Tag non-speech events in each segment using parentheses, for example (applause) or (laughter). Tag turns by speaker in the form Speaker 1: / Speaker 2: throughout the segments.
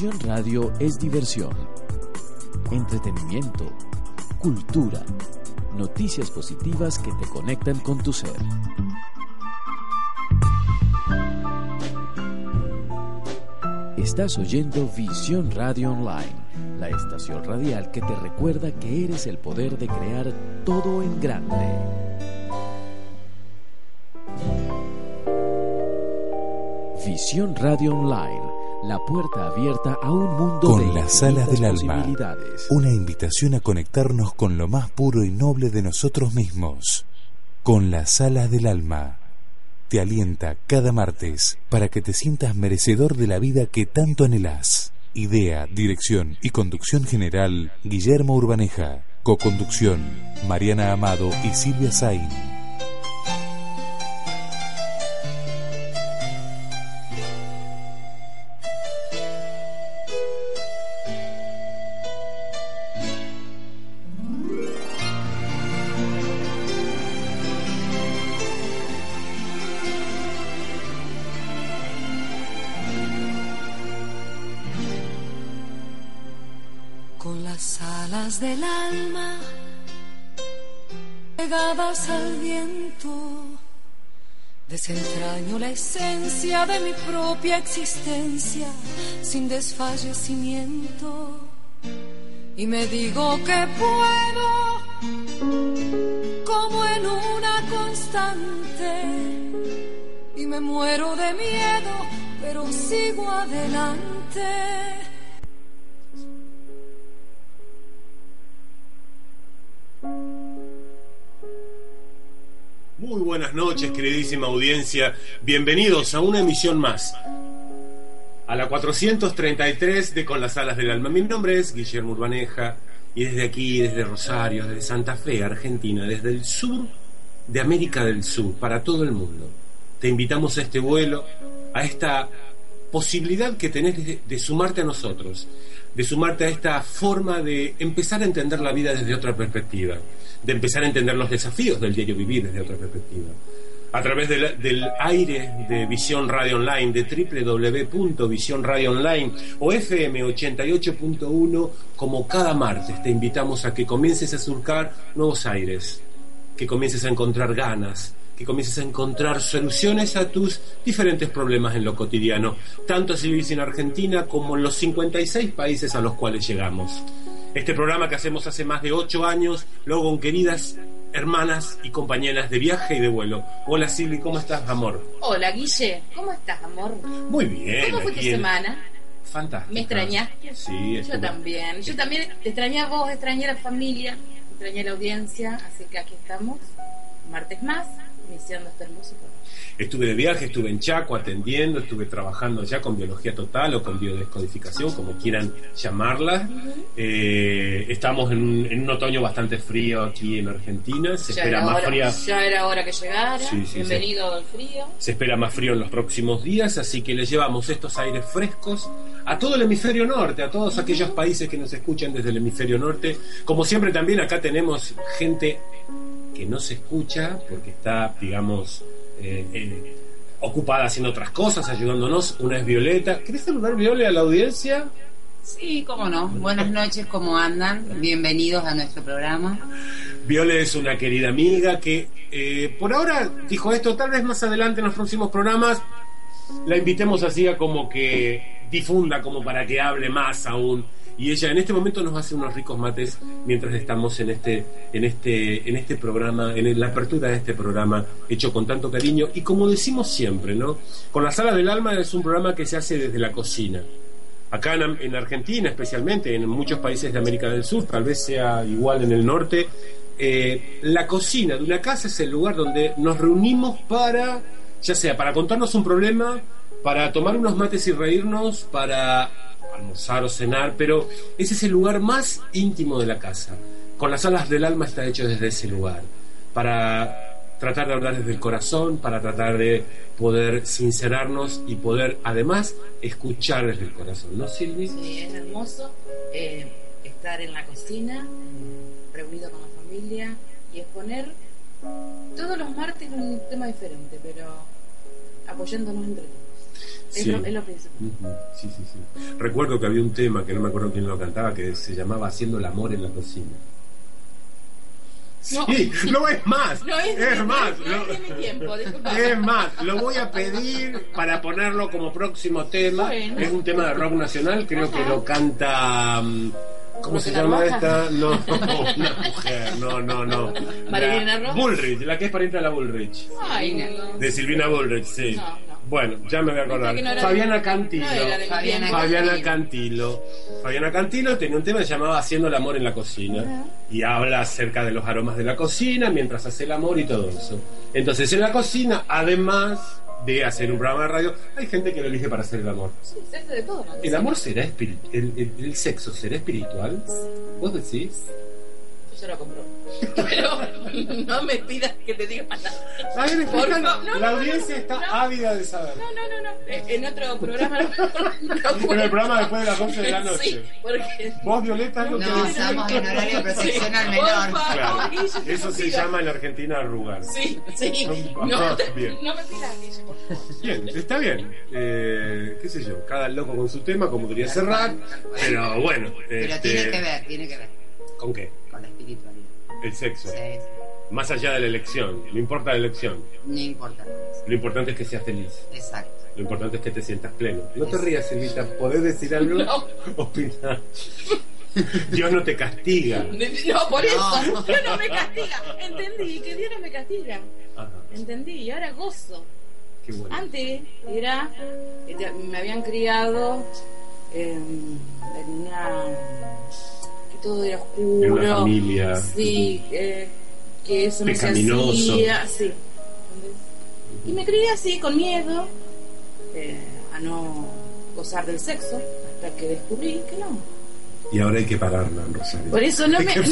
Speaker 1: Visión Radio es diversión, entretenimiento, cultura, noticias positivas que te conectan con tu ser. Estás oyendo Visión Radio Online, la estación radial que te recuerda que eres el poder de crear todo en grande. Visión Radio Online, la puerta abierta a un mundo
Speaker 2: con
Speaker 1: de
Speaker 2: las alas del alma. Una invitación a conectarnos con lo más puro y noble de nosotros mismos. Con las alas del alma. Te alienta cada martes para que te sientas merecedor de la vida que tanto anhelás. Idea, dirección y conducción general, Guillermo Urbaneja. Coconducción, Mariana Amado y Silvia Sain.
Speaker 3: Al viento, desentraño la esencia de mi propia existencia sin desfallecimiento. Y me digo que puedo como en una constante. Y me muero de miedo pero sigo adelante.
Speaker 4: Muy buenas noches, queridísima audiencia. Bienvenidos a una emisión más. A la 433 de Con las Alas del Alma. Mi nombre es Guillermo Urbaneja y desde aquí, desde Rosario, desde Santa Fe, Argentina, desde el sur de América del Sur, para todo el mundo, te invitamos a este vuelo, a esta posibilidad que tenés de, de sumarte a nosotros, de sumarte a esta forma de empezar a entender la vida desde otra perspectiva, de empezar a entender los desafíos del diario vivir desde otra perspectiva. A través del, aire de Visión Radio Online, de www.visión Radio Online o FM 88.1, como cada martes te invitamos a que comiences a surcar nuevos aires, que comiences a encontrar ganas, que comiences a encontrar soluciones a tus diferentes problemas en lo cotidiano, tanto si vivís en Argentina como en los 56 países a los cuales llegamos. Este programa que hacemos hace más de 8 años, luego con queridas hermanas y compañeras de viaje y de vuelo. Hola Silvi, ¿cómo estás, amor?
Speaker 5: Hola, Guille. ¿Cómo estás, amor?
Speaker 4: Muy bien.
Speaker 5: ¿Cómo fue tu
Speaker 4: en-
Speaker 5: semana?
Speaker 4: Fantástico.
Speaker 5: ¿Me extrañaste?
Speaker 4: Sí,
Speaker 5: Yo
Speaker 4: estuve-
Speaker 5: también. Yo también te extrañé a vos, extrañé a la familia, extrañé a la audiencia, así que aquí estamos. Martes más, hermoso programa.
Speaker 4: Estuve de viaje, estuve en Chaco atendiendo, estuve trabajando ya con biología total o con biodescodificación, como quieran llamarla. Eh, estamos en un, en un otoño bastante frío aquí en Argentina, se
Speaker 5: Ya
Speaker 4: espera
Speaker 5: era,
Speaker 4: más
Speaker 5: hora,
Speaker 4: fría.
Speaker 5: ya era hora que llegara.
Speaker 4: Sí, sí,
Speaker 5: Bienvenido al frío.
Speaker 4: Se espera más frío en los próximos días, así que le llevamos estos aires frescos a todo el hemisferio norte, a todos aquellos países que nos escuchan desde el hemisferio norte. Como siempre también acá tenemos gente que no se escucha porque está, digamos, eh, eh, ocupada haciendo otras cosas, ayudándonos. Una es Violeta. ¿Querés saludar, Viole, a la audiencia?
Speaker 6: Sí, cómo no. Buenas noches, ¿cómo andan? Bienvenidos a nuestro programa.
Speaker 4: Viole es una querida amiga que eh, por ahora dijo esto, tal vez más adelante en los próximos programas la invitemos así a como que difunda, como para que hable más aún. Y ella en este momento nos hace unos ricos mates mientras estamos en este, en este, en este programa, en la apertura de este programa, hecho con tanto cariño. Y como decimos siempre, ¿no? Con la sala del alma es un programa que se hace desde la cocina. Acá en, en Argentina, especialmente, en muchos países de América del Sur, tal vez sea igual en el norte, eh, la cocina de una casa es el lugar donde nos reunimos para, ya sea para contarnos un problema, para tomar unos mates y reírnos, para almorzar o cenar, pero ese es el lugar más íntimo de la casa. Con las alas del alma está hecho desde ese lugar, para tratar de hablar desde el corazón, para tratar de poder sincerarnos y poder además escuchar desde el corazón, ¿no, Silvi?
Speaker 5: Sí, es hermoso eh, estar en la cocina, reunido con la familia y exponer todos los martes un tema diferente, pero apoyándonos entre todos. Es, lo, es lo principal.
Speaker 4: Ujú, Sí, sí, sí. Recuerdo que había un tema que no me acuerdo quién lo cantaba que se llamaba Haciendo el amor en la cocina.
Speaker 5: No.
Speaker 4: Sí, no es más,
Speaker 5: No es,
Speaker 4: es más,
Speaker 5: no,
Speaker 4: lo-
Speaker 5: es tiempo,
Speaker 4: es más, lo voy a pedir para ponerlo como próximo tema.
Speaker 5: Bueno.
Speaker 4: Es un tema de rock nacional, creo que lo canta. mm, ¿Cómo se
Speaker 5: ¿Rosa
Speaker 4: llama
Speaker 5: Roja?
Speaker 4: esta? (laughs) No, una mujer, no, no, no. (laughs)
Speaker 5: ¿Marilena Rojas?
Speaker 4: Bullrich, la que es pariente de la Bullrich.
Speaker 5: Ay, no.
Speaker 4: De Silvina Bullrich, sí.
Speaker 5: No.
Speaker 4: Bueno, ya me voy a acordar.
Speaker 5: No
Speaker 4: Fabiana Cantilo.
Speaker 5: no
Speaker 6: Fabiana
Speaker 4: Cantilo. Fabiana Cantilo tenía un tema que se llamaba Haciendo el amor en la cocina. Y habla acerca de los aromas de la cocina mientras hace el amor y todo eso. Entonces, en la cocina, además de hacer un programa de radio, hay gente que lo elige para hacer el amor.
Speaker 5: Sí, se hace de todo. ¿no?
Speaker 4: ¿El amor será espiritual? ¿El, el- el sexo será espiritual? ¿Vos decís?
Speaker 5: Yo lo compro. Pero no me pidas que te diga nada. Favor, no,
Speaker 4: la
Speaker 5: no,
Speaker 4: audiencia
Speaker 5: no,
Speaker 4: está
Speaker 5: no.
Speaker 4: ávida de saber.
Speaker 5: No, no, no, no. Eh, En otro programa (laughs)
Speaker 4: En el (laughs) programa después de las 11 de la noche.
Speaker 5: Sí, porque.
Speaker 4: Vos, Violeta, es lo que
Speaker 6: No, estamos en horario de protección al menor.
Speaker 4: Claro,
Speaker 5: que
Speaker 4: eso
Speaker 5: no
Speaker 4: se llama en Argentina arrugar.
Speaker 5: Sí, sí. (laughs) No, te-
Speaker 4: bien.
Speaker 5: no me pidas, favor.
Speaker 4: Bien, está bien. Eh, ¿Qué sé yo? Cada loco con su tema, como quería cerrar. Pero bueno.
Speaker 6: Pero
Speaker 4: este,
Speaker 6: tiene que ver, tiene que ver
Speaker 4: ¿Con qué? El sexo.
Speaker 6: Sí,
Speaker 4: Más allá de la elección. No importa la elección.
Speaker 6: no importa.
Speaker 4: Lo importante es que seas feliz.
Speaker 6: Exacto.
Speaker 4: Lo importante es que te sientas pleno. No te rías, Silvita. ¿Podés decir algo?
Speaker 5: No. (laughs)
Speaker 4: Opinar. (laughs) Dios no te castiga. (laughs)
Speaker 5: No, por eso.
Speaker 6: No.
Speaker 5: Dios no me castiga. Entendí que Dios no me castiga.
Speaker 4: Ajá,
Speaker 5: Entendí. Y ahora gozo.
Speaker 4: qué bueno.
Speaker 5: Antes era, me habían criado eh, en una todo era oscuro,
Speaker 4: En una familia.
Speaker 5: sí, eh, que eso no se hacía, sí. Y me crié así con miedo eh, a no gozar del sexo hasta que descubrí que no.
Speaker 4: Y ahora hay que pararla, Rosario.
Speaker 5: Por eso no
Speaker 4: hay
Speaker 5: me-
Speaker 4: que (laughs)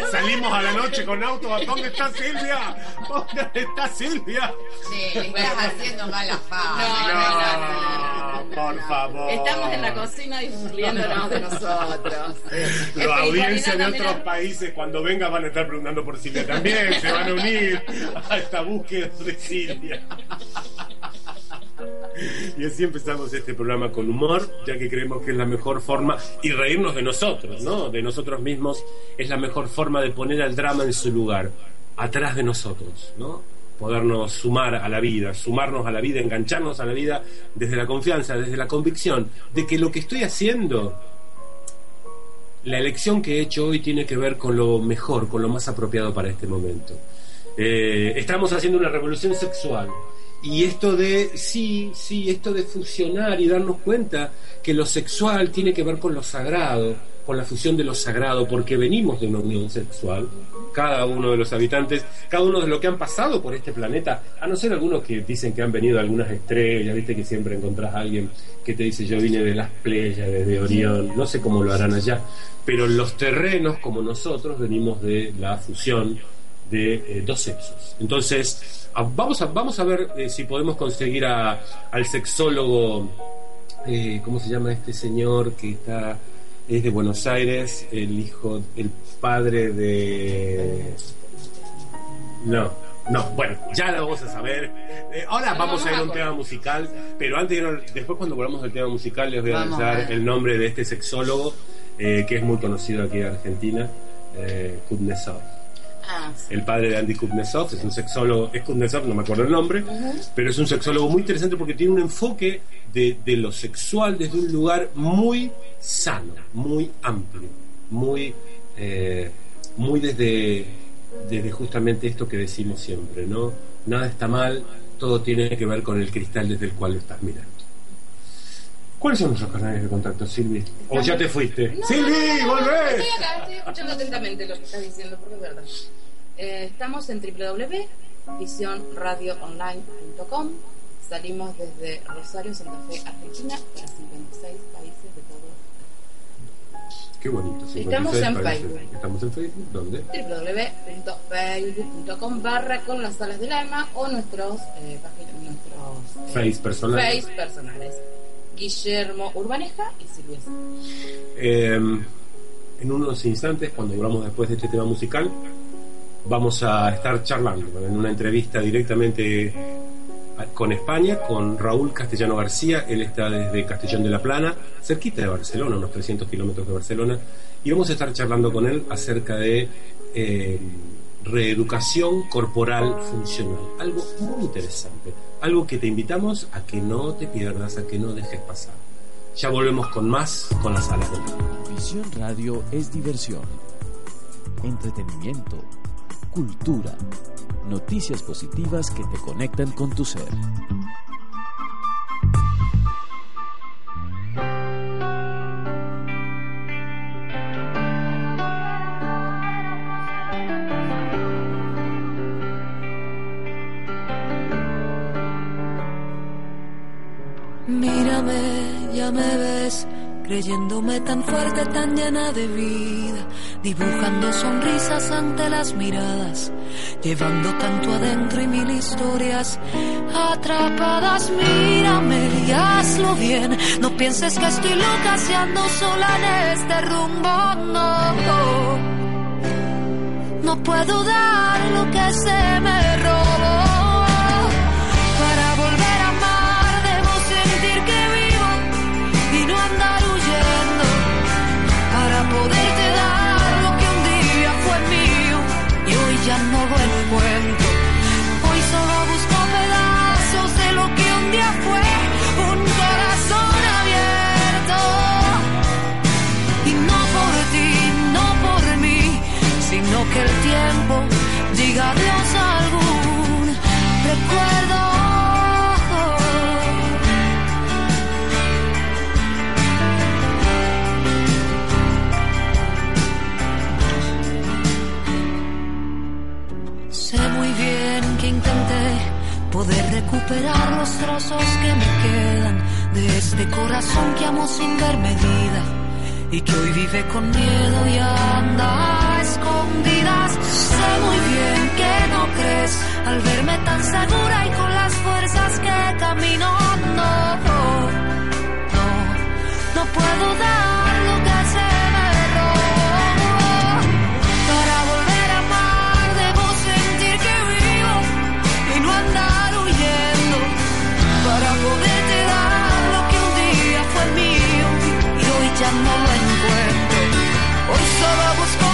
Speaker 5: no. (laughs)
Speaker 4: Salimos a la noche con auto. ¿Dónde está Silvia? ¿Dónde está Silvia?
Speaker 6: Sí, estás haciendo mala fama.
Speaker 5: No, no, no, no,
Speaker 4: por favor.
Speaker 5: Estamos en la cocina disfrutiéndonos de nosotros. (laughs)
Speaker 4: La audiencia de otros países cuando venga van a estar preguntando por Silvia también, se van a unir a esta búsqueda de Silvia. Y así empezamos este programa con humor, ya que creemos que es la mejor forma, y reírnos de nosotros, ¿no? De nosotros mismos, es la mejor forma de poner al drama en su lugar, atrás de nosotros, ¿no? Podernos sumar a la vida, sumarnos a la vida, engancharnos a la vida desde la confianza, desde la convicción de que lo que estoy haciendo la elección que he hecho hoy tiene que ver con lo mejor, con lo más apropiado para este momento. Eh, estamos haciendo una revolución sexual. Y esto de, sí, sí, esto de fusionar y darnos cuenta que lo sexual tiene que ver con lo sagrado, con la fusión de lo sagrado, porque venimos de una unión sexual, cada uno de los habitantes, cada uno de los que han pasado por este planeta, a no ser algunos que dicen que han venido de algunas estrellas, viste que siempre encontrás a alguien que te dice yo vine de las playas, desde Orión, no sé cómo lo harán allá, pero los terrenos como nosotros venimos de la fusión de eh, dos sexos. Entonces, a- vamos a, vamos a ver eh, si podemos conseguir a- al sexólogo, eh, ¿cómo se llama este señor que está, es de Buenos Aires, el hijo, el padre de... No, no, bueno, ya lo vamos a saber. Eh, ahora vamos a ir a un tema musical, pero antes, después cuando volvamos al tema musical les voy a dar el nombre de este sexólogo, que es muy conocido aquí en Argentina, eh.
Speaker 5: Ah, sí.
Speaker 4: El padre de Andy Kuznetsov es un sexólogo, es Kuznetsov, no me acuerdo el nombre, pero es un sexólogo muy interesante porque tiene un enfoque de, de lo sexual desde un lugar muy sano, muy amplio, muy, eh, muy desde, desde justamente esto que decimos siempre, ¿no? Nada está mal, todo tiene que ver con el cristal desde el cual lo estás mirando. ¿Cuáles son nuestros canales de contacto, Silvi? ¿O ya te fuiste?
Speaker 5: No,
Speaker 4: ¡Silvi,
Speaker 5: no, no, no,
Speaker 4: volvé!
Speaker 5: Estoy acá, estoy escuchando atentamente lo que estás diciendo, porque es verdad. Eh, estamos en www.visionradioonline.com. Salimos desde Rosario, Santa Fe, Argentina, para 56 países de todo.
Speaker 4: Qué bonito.
Speaker 5: Estamos
Speaker 4: 56
Speaker 5: en
Speaker 4: países.
Speaker 5: Facebook.
Speaker 4: Estamos en Facebook. ¿Dónde?
Speaker 5: www.facebook.com barra con las alas del alma o nuestros, eh, páginas, nuestros eh,
Speaker 4: Face personal.
Speaker 5: face personales. Guillermo Urbaneja y Silvia.
Speaker 4: Eh, en unos instantes, cuando volvamos después de este tema musical, vamos a estar charlando en una entrevista directamente con España, con Raúl Castellano García. Él está desde Castellón de la Plana, cerquita de Barcelona, unos 300 kilómetros de Barcelona. Y vamos a estar charlando con él acerca de eh, reeducación corporal funcional. Algo muy interesante. Algo que te invitamos a que no te pierdas, a que no dejes pasar. Ya volvemos con más con las alas del
Speaker 1: Visión Radio es diversión, entretenimiento, cultura, noticias positivas que te conectan con tu ser.
Speaker 3: Mírame, ya me ves, creyéndome tan fuerte, tan llena de vida, dibujando sonrisas ante las miradas, llevando tanto adentro y mil historias atrapadas. Mírame y hazlo bien, no pienses que estoy loca si sola en este rumbo, no. No puedo dar lo que se me recuperar los trozos que me quedan de este corazón que amo sin ver medida y que hoy vive con miedo y anda escondidas. Sé muy bien que no crees al verme tan segura y con las fuerzas que camino. No, no, no puedo dar no lo encuentro. Hoy solo busco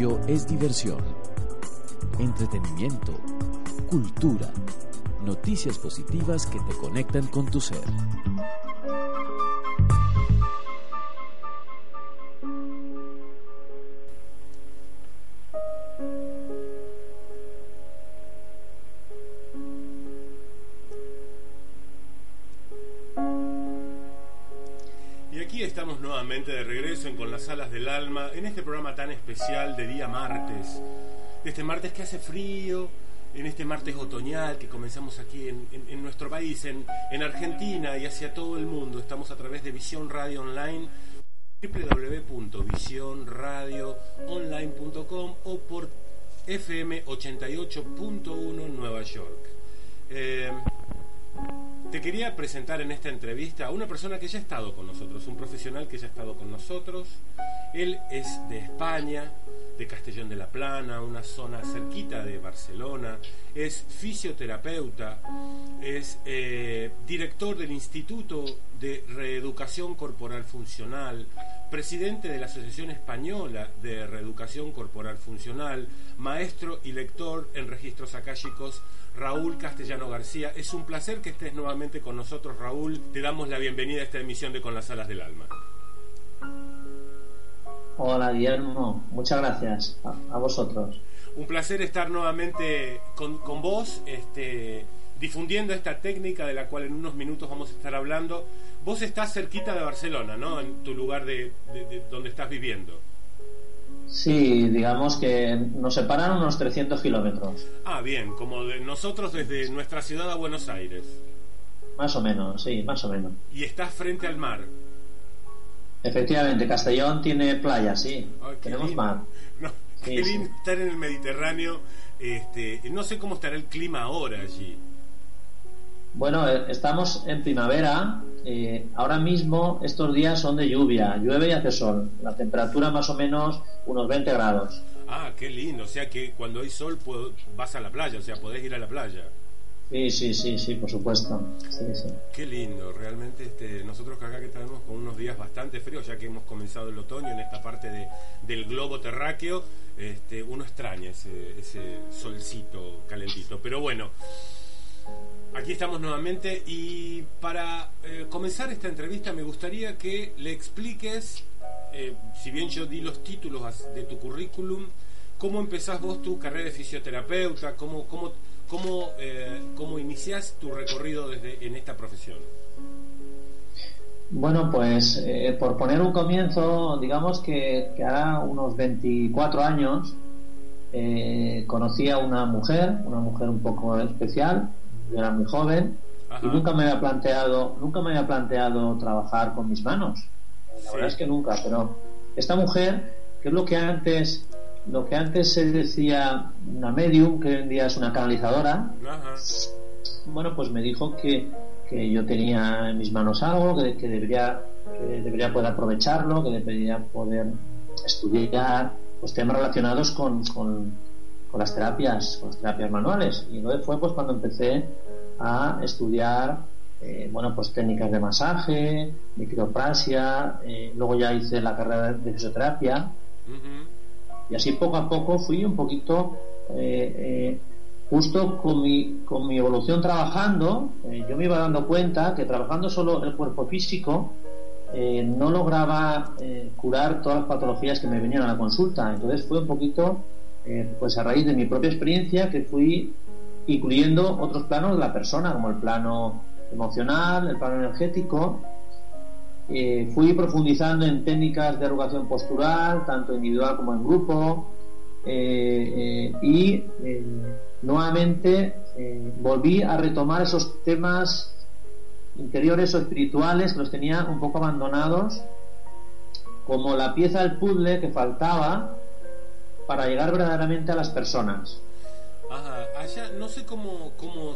Speaker 1: Es diversión, entretenimiento, cultura, noticias positivas que te conectan con tu ser.
Speaker 4: Nuevamente de regreso en Con las Alas del Alma, en este programa tan especial de día martes. De este martes que hace frío, en este martes otoñal que comenzamos aquí en, en- en nuestro país, en, en Argentina y hacia todo el mundo. Estamos a través de Visión Radio Online www.visionradioonline.com o por FM 88.1 Nueva York. Eh, te quería presentar en esta entrevista a una persona que ya ha estado con nosotros, un profesional que ya ha estado con nosotros. Él es de España, de Castellón de la Plana, una zona cerquita de Barcelona, es fisioterapeuta, es eh, director del Instituto de Reeducación Corporal Funcional, presidente de la Asociación Española de Reeducación Corporal Funcional, maestro y lector en registros akáshicos, Raúl Castellano García. Es un placer que estés nuevamente con nosotros, Raúl. Te damos la bienvenida a esta emisión de Con las Alas del Alma.
Speaker 7: Hola Guillermo, muchas gracias a, vosotros.
Speaker 4: Un placer estar nuevamente con, vos, este, difundiendo esta técnica de la cual en unos minutos vamos a estar hablando. Vos estás cerquita de Barcelona, ¿no? En tu lugar de, donde estás viviendo.
Speaker 7: Sí, digamos que nos separan unos 300 kilómetros.
Speaker 4: Ah, bien, como de nosotros desde nuestra ciudad a Buenos Aires.
Speaker 7: Más o menos, sí, más o menos.
Speaker 4: ¿Y estás frente al mar?
Speaker 7: Efectivamente, Castellón tiene playa, sí. Tenemos mar.
Speaker 4: qué lindo estar en el Mediterráneo. Este, no sé cómo estará el clima ahora allí.
Speaker 7: Bueno, eh, estamos en primavera. Eh, ahora mismo estos días son de lluvia, llueve y hace sol. La temperatura más o menos unos 20 grados.
Speaker 4: Ah, qué lindo. O sea que cuando hay sol vas a la playa, o sea, podés ir a la playa.
Speaker 7: Sí, sí, sí, sí, por supuesto.
Speaker 4: Qué lindo, realmente este, nosotros acá que estamos con unos días bastante fríos, ya que hemos comenzado el otoño en esta parte de, del globo terráqueo, este, uno extraña ese, ese solcito calentito. Pero bueno, aquí estamos nuevamente y para eh, comenzar esta entrevista me gustaría que le expliques, eh, si bien yo di los títulos de tu currículum, cómo empezás vos tu carrera de fisioterapeuta, cómo... cómo ¿Cómo, eh, cómo inicias tu recorrido desde, en esta profesión?
Speaker 7: Bueno, pues eh, por poner un comienzo, digamos que, que hará unos 24 años eh, conocí a una mujer, una mujer un poco especial, yo era muy joven y nunca me había planteado, nunca me había planteado trabajar con mis manos. La verdad es que nunca, pero esta mujer, que es lo que antes lo que antes se decía una medium, que hoy en día es una canalizadora, bueno, pues me dijo que, que, yo tenía en mis manos algo, que, que, debería, que debería poder aprovecharlo, que debería poder estudiar pues, temas relacionados con, con, con, las terapias, con las terapias manuales. Y entonces fue pues cuando empecé a estudiar eh, bueno, pues técnicas de masaje, de eh, luego ya hice la carrera de fisioterapia. Y así poco a poco fui un poquito, eh, eh, justo con mi, con mi evolución trabajando, eh, yo me iba dando cuenta que trabajando solo el cuerpo físico, no lograba curar todas las patologías que me venían a la consulta. Entonces fue un poquito, pues a raíz de mi propia experiencia, que fui incluyendo otros planos de la persona, como el plano emocional, el plano energético, eh, fui profundizando en técnicas de erogación postural, tanto individual como en grupo, eh, eh, y nuevamente volví a retomar esos temas interiores o espirituales que los tenía un poco abandonados, como la pieza del puzzle que faltaba para llegar verdaderamente a las personas.
Speaker 4: Ajá, no sé cómo, cómo,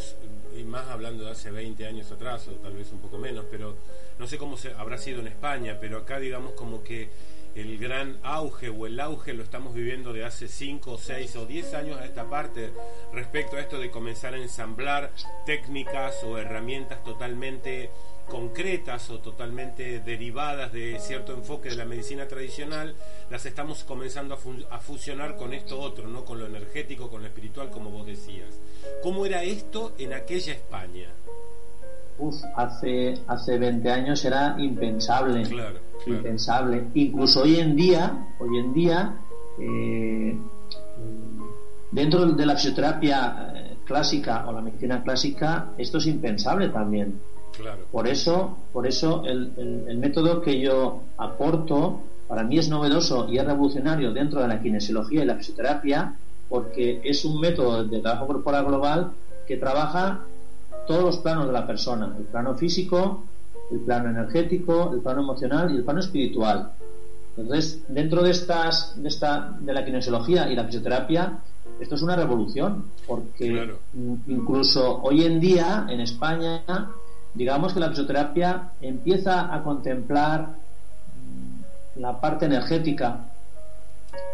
Speaker 4: y más hablando de hace 20 años atrás, o tal vez un poco menos, pero no sé cómo se, habrá sido en España, pero acá digamos como que el gran auge o el auge lo estamos viviendo de hace 5, 6 o 10 años a esta parte respecto a esto de comenzar a ensamblar técnicas o herramientas totalmente concretas o totalmente derivadas de cierto enfoque de la medicina tradicional, las estamos comenzando a, a, fusionar con esto otro, ¿no? con lo energético, con lo espiritual, como vos decías. ¿Cómo era esto en aquella España?
Speaker 7: uf, hace, hace 20 años era impensable. Impensable. Incluso hoy en día, hoy en día, eh, dentro de la fisioterapia eh, clásica o la medicina clásica, esto es impensable también. Por eso, por eso el, el, método que yo aporto para mí es novedoso y es revolucionario dentro de la kinesiología y la fisioterapia porque es un método de trabajo corporal global que trabaja todos los planos de la persona, el plano físico, el plano energético, el plano emocional y el plano espiritual. Entonces, dentro de estas, de esta, de la kinesiología y la fisioterapia, esto es una revolución, porque incluso hoy en día en España, digamos que la fisioterapia empieza a contemplar mm, la parte energética,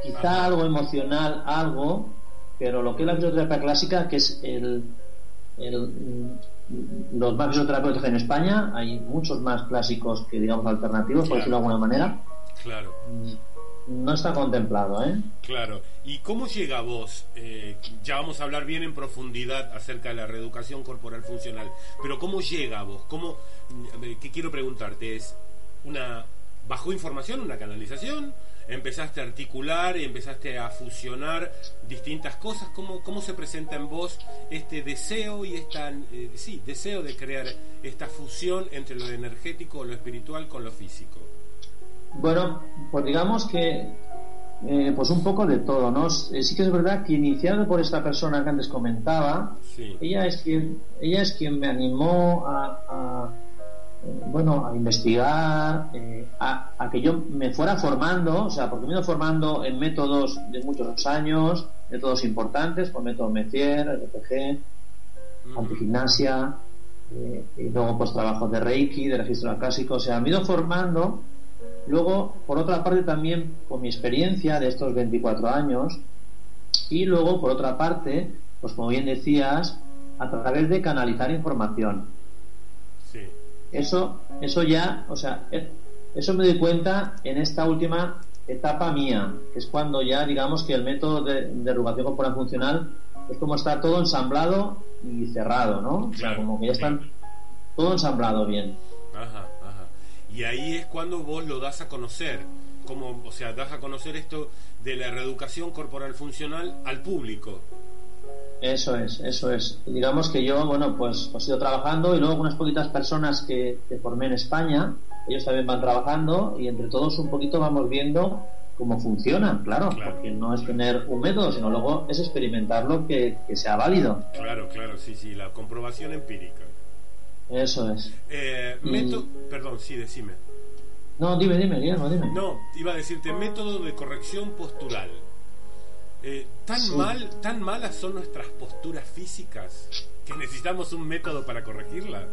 Speaker 7: quizá algo emocional, algo, pero lo que es la fisioterapia clásica, que es el, mm, los más fisioterapeutas en España, hay muchos más clásicos que digamos alternativos, por decirlo de alguna manera.
Speaker 4: Claro.
Speaker 7: Mm, no está contemplado, ¿eh?
Speaker 4: Claro. ¿Y cómo llega a vos? Eh, ya vamos a hablar bien en profundidad acerca de la reeducación corporal funcional, pero ¿cómo llega a vos? ¿Cómo, ¿Qué quiero preguntarte? ¿Es una bajó información, una canalización? ¿Empezaste a articular y empezaste a fusionar distintas cosas? ¿Cómo, cómo se presenta en vos este deseo y esta, eh, sí, deseo de crear esta fusión entre lo energético, lo espiritual con lo físico?
Speaker 7: Bueno, pues digamos que eh, pues un poco de todo, ¿no? Eh, sí que es verdad que iniciado por esta persona que antes comentaba, ella es quien ella es quien me animó a, eh, bueno a investigar, a, que yo me fuera formando, o sea, porque me he ido formando en métodos de muchos años, métodos importantes, con método Metier, RPG, antigimnasia, y luego pues trabajos de Reiki, de registro clásico, o sea, me he ido formando Luego, por otra parte, también con mi experiencia de estos 24 años, y luego, por otra parte, pues como bien decías, a través de canalizar información. Sí. Eso, eso ya, o sea, eh, eso me doy cuenta en esta última etapa mía, que es cuando ya digamos que el método de, de erugación corporal funcional es como está todo ensamblado y cerrado, ¿no? o sea, como que ya están todo ensamblado bien.
Speaker 4: Ajá. Y ahí es cuando vos lo das a conocer, como, o sea, das a conocer esto de la reeducación corporal funcional al público.
Speaker 7: Eso es, eso es. Digamos que yo, bueno, pues, he ido trabajando y luego unas poquitas personas que, formé en España, ellos también van trabajando y entre todos un poquito vamos viendo cómo funciona, claro, porque no es tener un método, sino luego es experimentarlo que, que sea válido.
Speaker 4: Claro, claro, sí, sí, la comprobación empírica.
Speaker 7: Eso es.
Speaker 4: Eh, Perdón, sí, decime.
Speaker 7: No, dime, dime, dime, dime.
Speaker 4: No, iba a decirte método de corrección postural. Eh, tan mal, tan malas son nuestras posturas físicas que necesitamos un método para corregirla.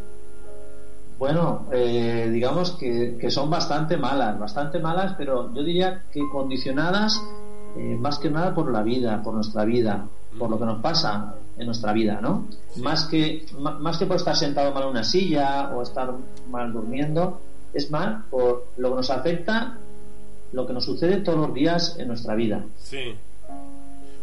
Speaker 7: Bueno, eh, digamos que, que, son bastante malas, bastante malas, pero yo diría que condicionadas eh, más que nada por la vida, por nuestra vida, por lo que nos pasa en nuestra vida, ¿no? Más, que, más que por estar sentado mal en una silla o estar mal durmiendo, es más por lo que nos afecta, lo que nos sucede todos los días en nuestra vida.
Speaker 4: Sí.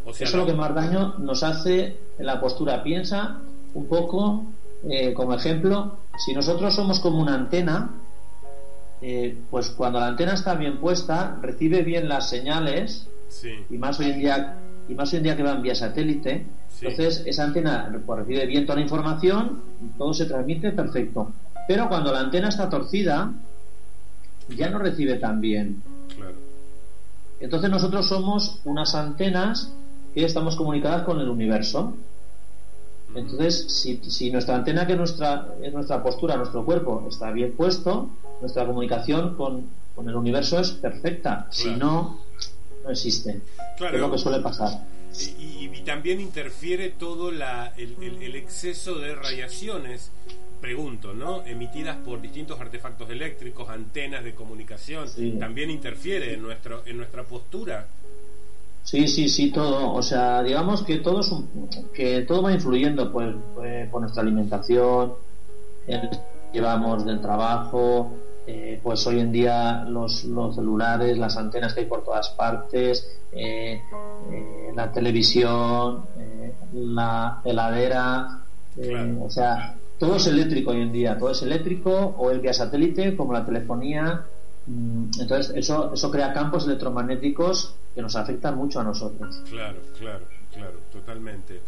Speaker 7: Eso es lo que más daño nos hace en la postura. Piensa un poco, eh, como ejemplo, si nosotros somos como una antena, eh, pues cuando la antena está bien puesta, recibe bien las señales, y más hoy en día y más hoy en día que van vía satélite. Entonces, esa antena pues, recibe bien toda la información, todo se transmite perfecto. Pero cuando la antena está torcida, ya no recibe tan bien. Entonces, nosotros somos unas antenas que estamos comunicadas con el universo. Entonces, si, si nuestra antena, que nuestra, es nuestra postura, nuestro cuerpo, está bien puesto, nuestra comunicación con, con el universo es perfecta. Si no, no existe. Claro. Es lo que suele pasar.
Speaker 4: Y, también interfiere todo la, el, exceso de radiaciones, pregunto, ¿no? Emitidas por distintos artefactos eléctricos, antenas de comunicación, también interfiere en, nuestro, en nuestra postura.
Speaker 7: Sí, sí, sí, todo. O sea, digamos que todo, es que todo va influyendo pues, pues por nuestra alimentación, el llevamos del trabajo, eh, pues hoy en día los, celulares, las antenas que hay por todas partes, eh, eh, la televisión, la heladera, o sea, todo es eléctrico hoy en día, todo es eléctrico o el vía satélite como la telefonía. Mm, entonces eso, eso crea campos electromagnéticos que nos afectan mucho a nosotros.
Speaker 4: Claro, claro, claro, totalmente.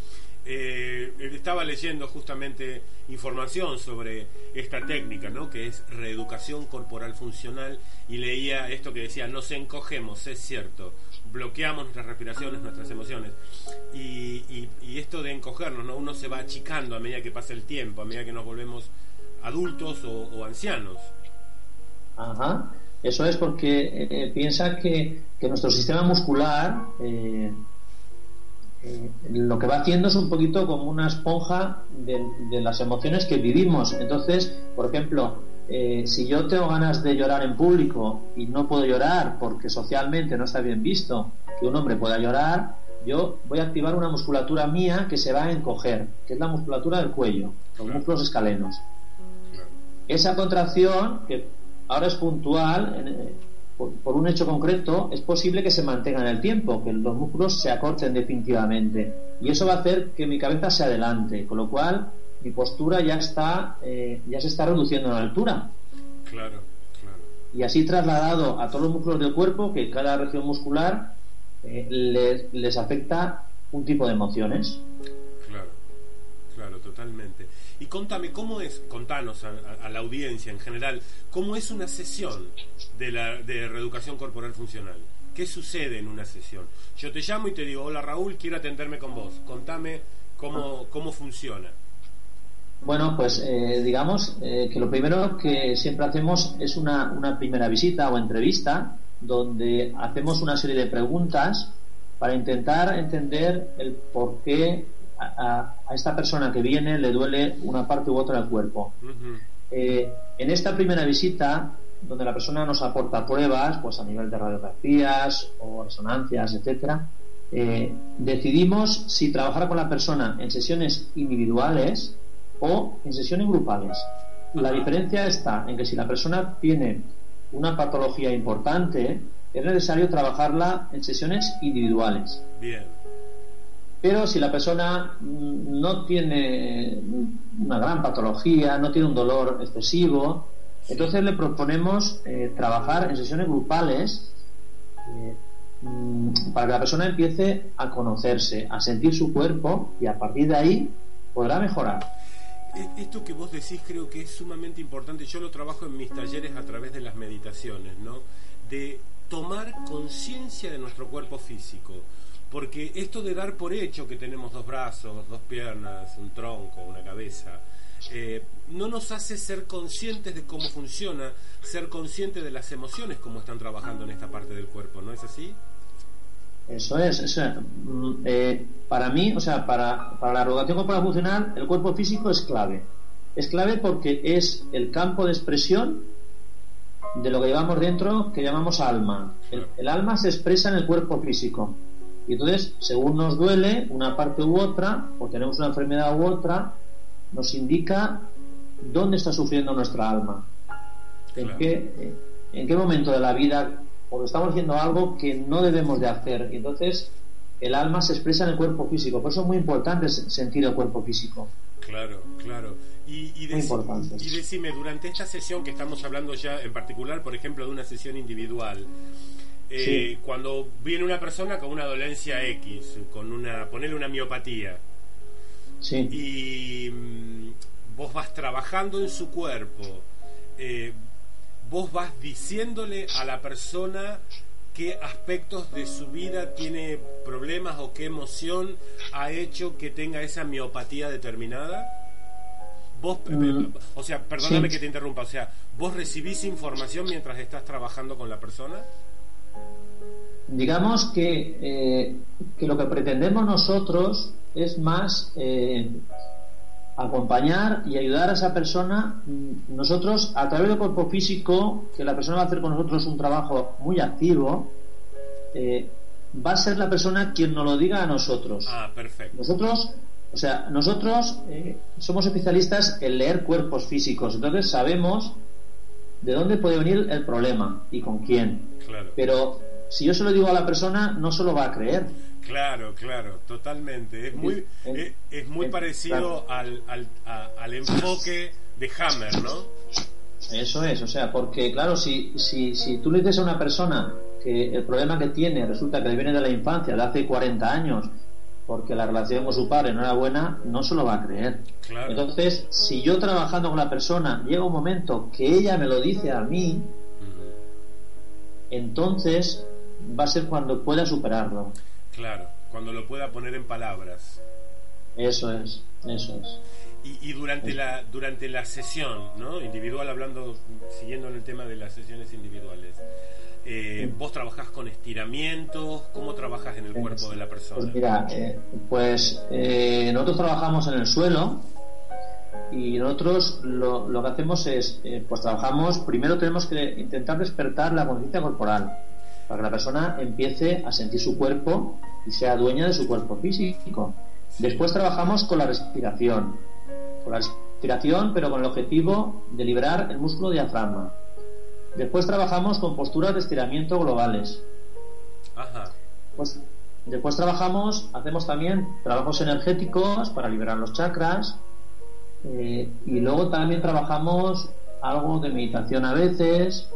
Speaker 4: Eh, estaba leyendo justamente información sobre esta técnica, ¿no? que es reeducación corporal funcional, y leía esto que decía, nos encogemos, es cierto, bloqueamos nuestras respiraciones, nuestras emociones, y, esto de encogernos, ¿no? uno se va achicando a medida que pasa el tiempo, a medida que nos volvemos adultos o, ancianos.
Speaker 7: Ajá. Eso es porque eh, piensa que, que, nuestro sistema muscular eh, lo que va haciendo es un poquito como una esponja de, de las emociones que vivimos. Entonces, por ejemplo, eh, si yo tengo ganas de llorar en público y no puedo llorar porque socialmente no está bien visto que un hombre pueda llorar, yo voy a activar una musculatura mía que se va a encoger, que es la musculatura del cuello, los músculos escalenos. Esa contracción, que ahora es puntual, eh, por, por, un hecho concreto, es posible que se mantenga en el tiempo, que los músculos se acorten definitivamente. Y eso va a hacer que mi cabeza se adelante, con lo cual mi postura ya está eh, ya se está reduciendo en altura.
Speaker 4: Claro, claro.
Speaker 7: Y así trasladado a todos los músculos del cuerpo, que cada región muscular eh, les, les afecta un tipo de emociones.
Speaker 4: Claro, claro, totalmente. Y contame, ¿cómo es, contanos a, a, la audiencia en general, cómo es una sesión de, la, de reeducación corporal funcional? ¿Qué sucede en una sesión? Yo te llamo y te digo, hola Raúl, quiero atenderme con vos. Contame cómo, cómo funciona.
Speaker 7: Bueno, pues eh, digamos eh, que lo primero que siempre hacemos es una, una, primera visita o entrevista donde hacemos una serie de preguntas para intentar entender el por qué a, a esta persona que viene le duele una parte u otra del cuerpo. Uh -huh. eh, en esta primera visita, donde la persona nos aporta pruebas, pues a nivel de radiografías o resonancias, etcétera, eh, decidimos si trabajar con la persona en sesiones individuales o en sesiones grupales. La diferencia está en que si la persona tiene una patología importante, es necesario trabajarla en sesiones individuales.
Speaker 4: Bien.
Speaker 7: Pero si la persona no tiene una gran patología, no tiene un dolor excesivo, entonces le proponemos eh, trabajar en sesiones grupales eh, para que la persona empiece a conocerse, a sentir su cuerpo y a partir de ahí podrá mejorar
Speaker 4: esto que vos decís creo que es sumamente importante. Yo lo trabajo en mis talleres a través de las meditaciones, ¿no? De tomar conciencia de nuestro cuerpo físico. Porque esto de dar por hecho que tenemos dos brazos, dos piernas, un tronco, una cabeza, eh, no nos hace ser conscientes de cómo funciona, ser conscientes de las emociones como están trabajando en esta parte del cuerpo, ¿no es así?
Speaker 7: Eso es, eso es. Eh, para mí, o sea, para, para la rotación corporal funcional, el cuerpo físico es clave. Es clave porque es el campo de expresión de lo que llevamos dentro que llamamos alma. El, el, alma se expresa en el cuerpo físico. Y entonces, según nos duele una parte u otra, o tenemos una enfermedad u otra, nos indica dónde está sufriendo nuestra alma. En,
Speaker 4: Claro.
Speaker 7: qué, en qué momento de la vida porque estamos haciendo algo que no debemos de hacer. Y entonces el alma se expresa en el cuerpo físico. Por eso es muy importante sentir el cuerpo físico.
Speaker 4: Claro, claro. Y, y,
Speaker 7: Muy
Speaker 4: deci-
Speaker 7: importante.
Speaker 4: y decime, durante esta sesión que estamos hablando ya en particular, por ejemplo, de una sesión individual, eh,
Speaker 7: Sí.
Speaker 4: cuando viene una persona con una dolencia X, con una, ponerle una miopatía,
Speaker 7: Sí,
Speaker 4: y mm, vos vas trabajando en su cuerpo, eh, vos vas diciéndole a la persona qué aspectos de su vida tiene problemas o qué emoción ha hecho que tenga esa miopatía determinada. Vos,
Speaker 7: Mm,
Speaker 4: o sea, perdóname
Speaker 7: sí.
Speaker 4: que te interrumpa, o sea, vos recibís información mientras estás trabajando con la persona.
Speaker 7: Digamos que, eh, que lo que pretendemos nosotros es más eh, acompañar y ayudar a esa persona. Nosotros, a través del cuerpo físico, que la persona va a hacer con nosotros un trabajo muy activo, eh, va a ser la persona quien nos lo diga a nosotros.
Speaker 4: Ah, perfecto.
Speaker 7: Nosotros, o sea, nosotros eh, somos especialistas en leer cuerpos físicos, entonces sabemos de dónde puede venir el problema y con quién.
Speaker 4: Claro.
Speaker 7: Pero si yo se lo digo a la persona, no se lo va a creer.
Speaker 4: Claro, claro, totalmente. Es muy, es, es muy parecido al, al, a- al enfoque de Hammer, ¿no?
Speaker 7: Eso es, o sea, porque claro, si, si, si tú le dices a una persona que el problema que tiene resulta que le viene de la infancia, de hace 40 años, porque la relación con su padre no era buena, no se lo va a creer.
Speaker 4: Claro.
Speaker 7: Entonces, si yo trabajando con la persona llega un momento que ella me lo dice a mí, entonces va a ser cuando pueda superarlo.
Speaker 4: Claro, cuando lo pueda poner en palabras.
Speaker 7: Eso es, eso es.
Speaker 4: Y, y durante la durante la sesión, ¿no? Individual, hablando, siguiendo en el tema de las sesiones individuales, eh, ¿vos trabajás con estiramientos? ¿Cómo trabajas en el cuerpo de la persona?
Speaker 7: Pues mira, eh, pues eh, nosotros trabajamos en el suelo y nosotros lo, lo que hacemos es, eh, pues trabajamos, primero tenemos que intentar despertar la conciencia corporal para que la persona empiece a sentir su cuerpo y sea dueña de su cuerpo físico. Después trabajamos con la respiración, con la respiración pero con el objetivo de liberar el músculo diafragma. Después trabajamos con posturas de estiramiento globales.
Speaker 4: Ajá.
Speaker 7: Pues, después trabajamos, hacemos también trabajos energéticos para liberar los chakras. eh, y luego también trabajamos algo de meditación a veces.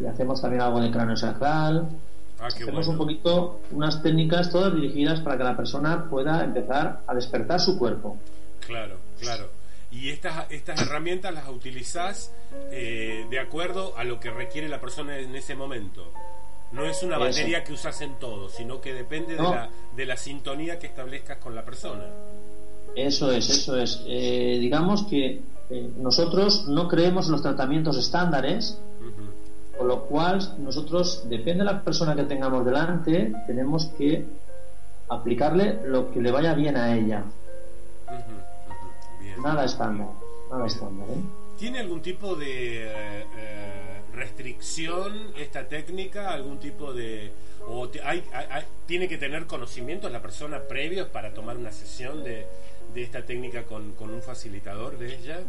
Speaker 7: Y hacemos también algo de cráneo sacral.
Speaker 4: Ah,
Speaker 7: hacemos un poquito unas técnicas todas dirigidas para que la persona pueda empezar a despertar su cuerpo.
Speaker 4: Claro, claro. Y estas, estas herramientas las utilizás eh, de acuerdo a lo que requiere la persona en ese momento. No es una
Speaker 7: Eso.
Speaker 4: batería que usas en todo, sino que depende de, la, de la sintonía que establezcas con la persona.
Speaker 7: Eso es, eso es. Eh, digamos que eh, nosotros no creemos en los tratamientos estándares. Con lo cual nosotros, depende de la persona que tengamos delante, tenemos que aplicarle lo que le vaya bien a ella.
Speaker 4: Bien.
Speaker 7: Nada estándar, nada estándar. ¿eh?
Speaker 4: ¿Tiene algún tipo de eh, restricción esta técnica? ¿Algún tipo de... o te- hay- hay- tiene que tener conocimientos la persona previos para tomar una sesión de, de esta técnica con, con un facilitador de ella?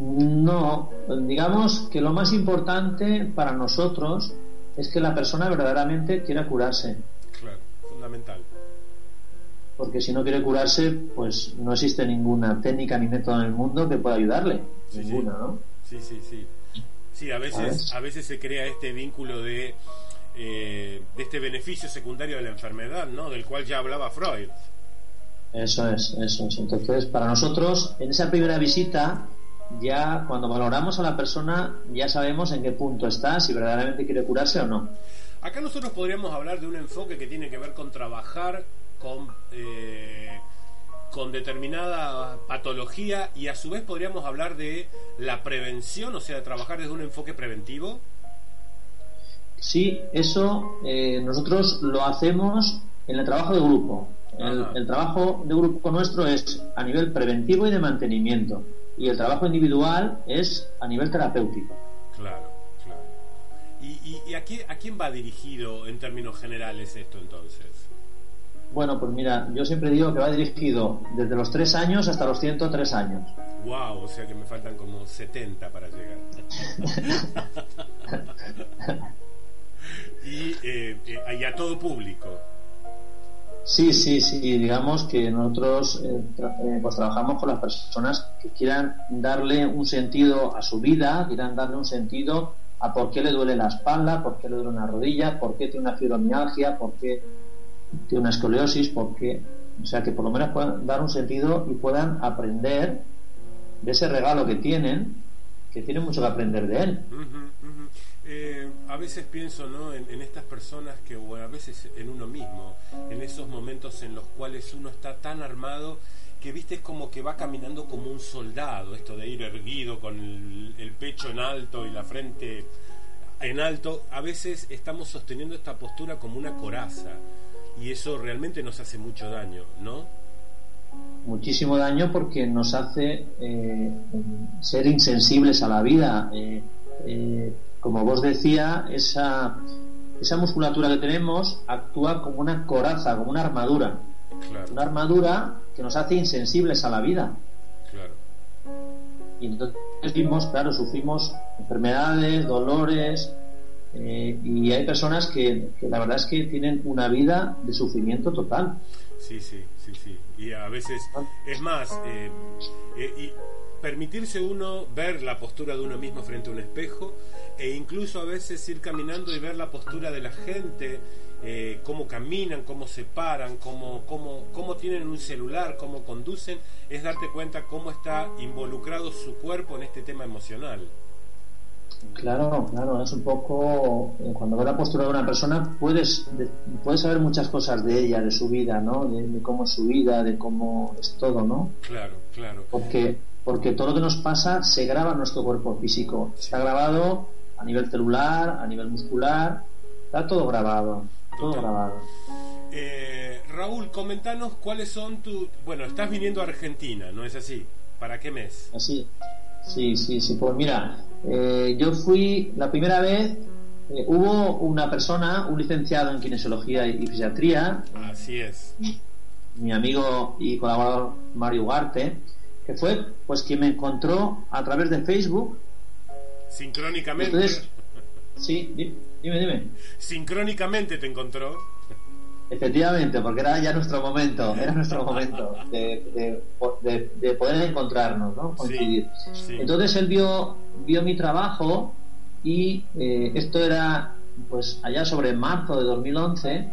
Speaker 7: No, digamos que lo más importante para nosotros es que la persona verdaderamente quiera curarse.
Speaker 4: Claro, fundamental.
Speaker 7: Porque si no quiere curarse, pues no existe ninguna técnica ni método en el mundo que pueda ayudarle.
Speaker 4: Sí, sí.
Speaker 7: ninguna, ¿no?
Speaker 4: Sí, sí, sí. Sí, a veces, a veces se crea este vínculo de, eh, de este beneficio secundario de la enfermedad, ¿no? Del cual ya hablaba Freud.
Speaker 7: Eso es, eso es. Entonces, para nosotros, en esa primera visita, ya cuando valoramos a la persona, ya sabemos en qué punto está, si verdaderamente quiere curarse o no.
Speaker 4: Acá nosotros podríamos hablar de un enfoque que tiene que ver con trabajar con, eh, con determinada patología y a su vez podríamos hablar de la prevención, o sea, de trabajar desde un enfoque preventivo.
Speaker 7: Sí, eso eh, nosotros lo hacemos en el trabajo de grupo. El, trabajo de grupo nuestro es a nivel preventivo y de mantenimiento. Y el trabajo individual es a nivel terapéutico.
Speaker 4: Claro, claro. ¿Y, y, y a, quién, a quién va dirigido en términos generales esto entonces?
Speaker 7: Bueno, pues mira, yo siempre digo que va dirigido desde los 3 años hasta los 103 años.
Speaker 4: Wow, o sea que me faltan como 70 para llegar. (laughs) (laughs) y, eh, eh, y a todo público.
Speaker 7: Sí, sí, sí, digamos que nosotros eh, eh, pues trabajamos con las personas que quieran darle un sentido a su vida, quieran darle un sentido a por qué le duele la espalda, por qué le duele una rodilla, por qué tiene una fibromialgia, por qué tiene una escoliosis, por qué, o sea, que por lo menos puedan dar un sentido y puedan aprender de ese regalo que tienen, que tienen mucho que aprender de él.
Speaker 4: Eh, a veces pienso ¿no? en, estas personas que, o a veces en uno mismo, en esos momentos en los cuales uno está tan armado que viste es como que va caminando como un soldado, esto de ir erguido con el, el pecho en alto y la frente en alto, a veces estamos sosteniendo esta postura como una coraza y eso realmente nos hace mucho daño, ¿no?
Speaker 7: muchísimo daño porque nos hace eh, ser insensibles a la vida. Eh, eh, como vos decía, esa, esa musculatura que tenemos actúa como una coraza, como una armadura.
Speaker 4: Claro,
Speaker 7: Una armadura que nos hace insensibles a la vida.
Speaker 4: claro.
Speaker 7: Y entonces vimos, claro, sufrimos enfermedades, dolores, eh, y hay personas que, que la verdad es que tienen una vida de sufrimiento total.
Speaker 4: Sí, sí, sí, sí. Y a veces, es más, eh, eh, y permitirse uno ver la postura de uno mismo frente a un espejo e incluso a veces ir caminando y ver la postura de la gente, eh, cómo caminan, cómo se paran, cómo, cómo, cómo tienen un celular, cómo conducen, es darte cuenta cómo está involucrado su cuerpo en este tema emocional.
Speaker 7: Claro, claro, es un poco eh, cuando ves la postura de una persona puedes puedes saber muchas cosas de ella, de su vida, ¿no? De, cómo es su vida, de cómo es todo, ¿no?
Speaker 4: Claro, claro.
Speaker 7: Porque porque todo lo que nos pasa se graba en nuestro cuerpo físico, está grabado a nivel celular, a nivel muscular, está todo grabado, todo grabado.
Speaker 4: Eh, Raúl, comentanos cuáles son tus... Bueno, estás viniendo a Argentina, ¿no es así? ¿Para qué mes?
Speaker 7: Así, sí, sí, sí. Pues mira, eh, yo fui la primera vez, eh, hubo una persona, un licenciado en kinesiología y, fisiatría.
Speaker 4: Así es.
Speaker 7: Mi amigo y colaborador Mario Ugarte, que fue pues quien me encontró a través de Facebook.
Speaker 4: Sincrónicamente.
Speaker 7: sí, dime, dime.
Speaker 4: Sincrónicamente te encontró.
Speaker 7: Efectivamente, porque era ya nuestro momento, era nuestro momento de, poder encontrarnos, ¿no? Coincidir. Entonces él vio, vio mi trabajo y eh, esto era pues allá sobre marzo de 2011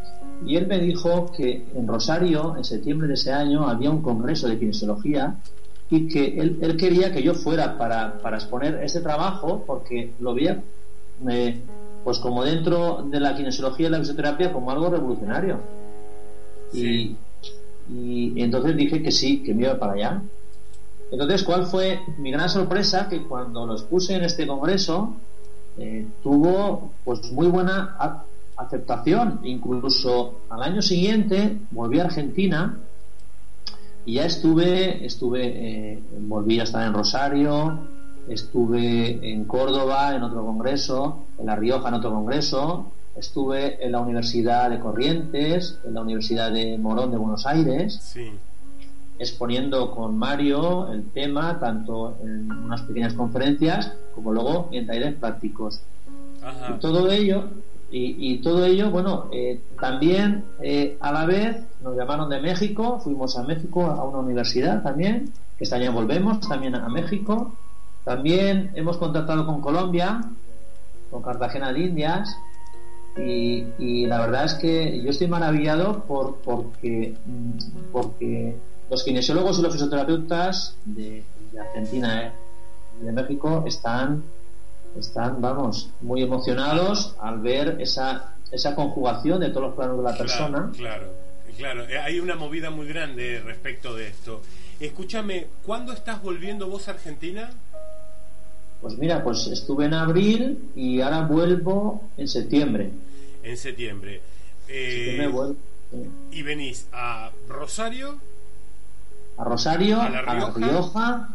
Speaker 7: y él me dijo que en Rosario, en septiembre de ese año, había un congreso de kinesiología y que él, él quería que yo fuera para, para exponer ese trabajo porque lo veía eh, pues como dentro de la kinesiología y la fisioterapia como algo revolucionario. Y, entonces dije que sí, que me iba para allá. Entonces, ¿cuál fue mi gran sorpresa? Que cuando los puse en este congreso, eh, tuvo pues muy buena aceptación. Incluso al año siguiente volví a Argentina y ya estuve, estuve, eh, volví a estar en Rosario, estuve en Córdoba en otro congreso, en La Rioja en otro congreso, estuve en la Universidad de Corrientes, en la Universidad de Morón de Buenos Aires, exponiendo con Mario el tema, tanto en unas pequeñas conferencias como luego en talleres prácticos. Y todo ello, y, todo ello, bueno, eh, también eh, a la vez nos llamaron de México, fuimos a México a una universidad también, que este año volvemos también a México, también hemos contactado con Colombia, con Cartagena de Indias, y, la verdad es que yo estoy maravillado por, porque, mm, porque los kinesiólogos y los fisioterapeutas de, Argentina y de México están, están, vamos, muy emocionados al ver esa, esa conjugación de todos los planos de la persona.
Speaker 4: Claro, claro. Eh, hay una movida muy grande respecto de esto. Escúchame, ¿cuándo estás volviendo vos a Argentina?
Speaker 7: Pues mira, pues estuve en abril y ahora vuelvo en septiembre.
Speaker 4: En septiembre. Eh, ¿Y venís a Rosario?
Speaker 7: A Rosario, a La Rioja, a, La Rioja,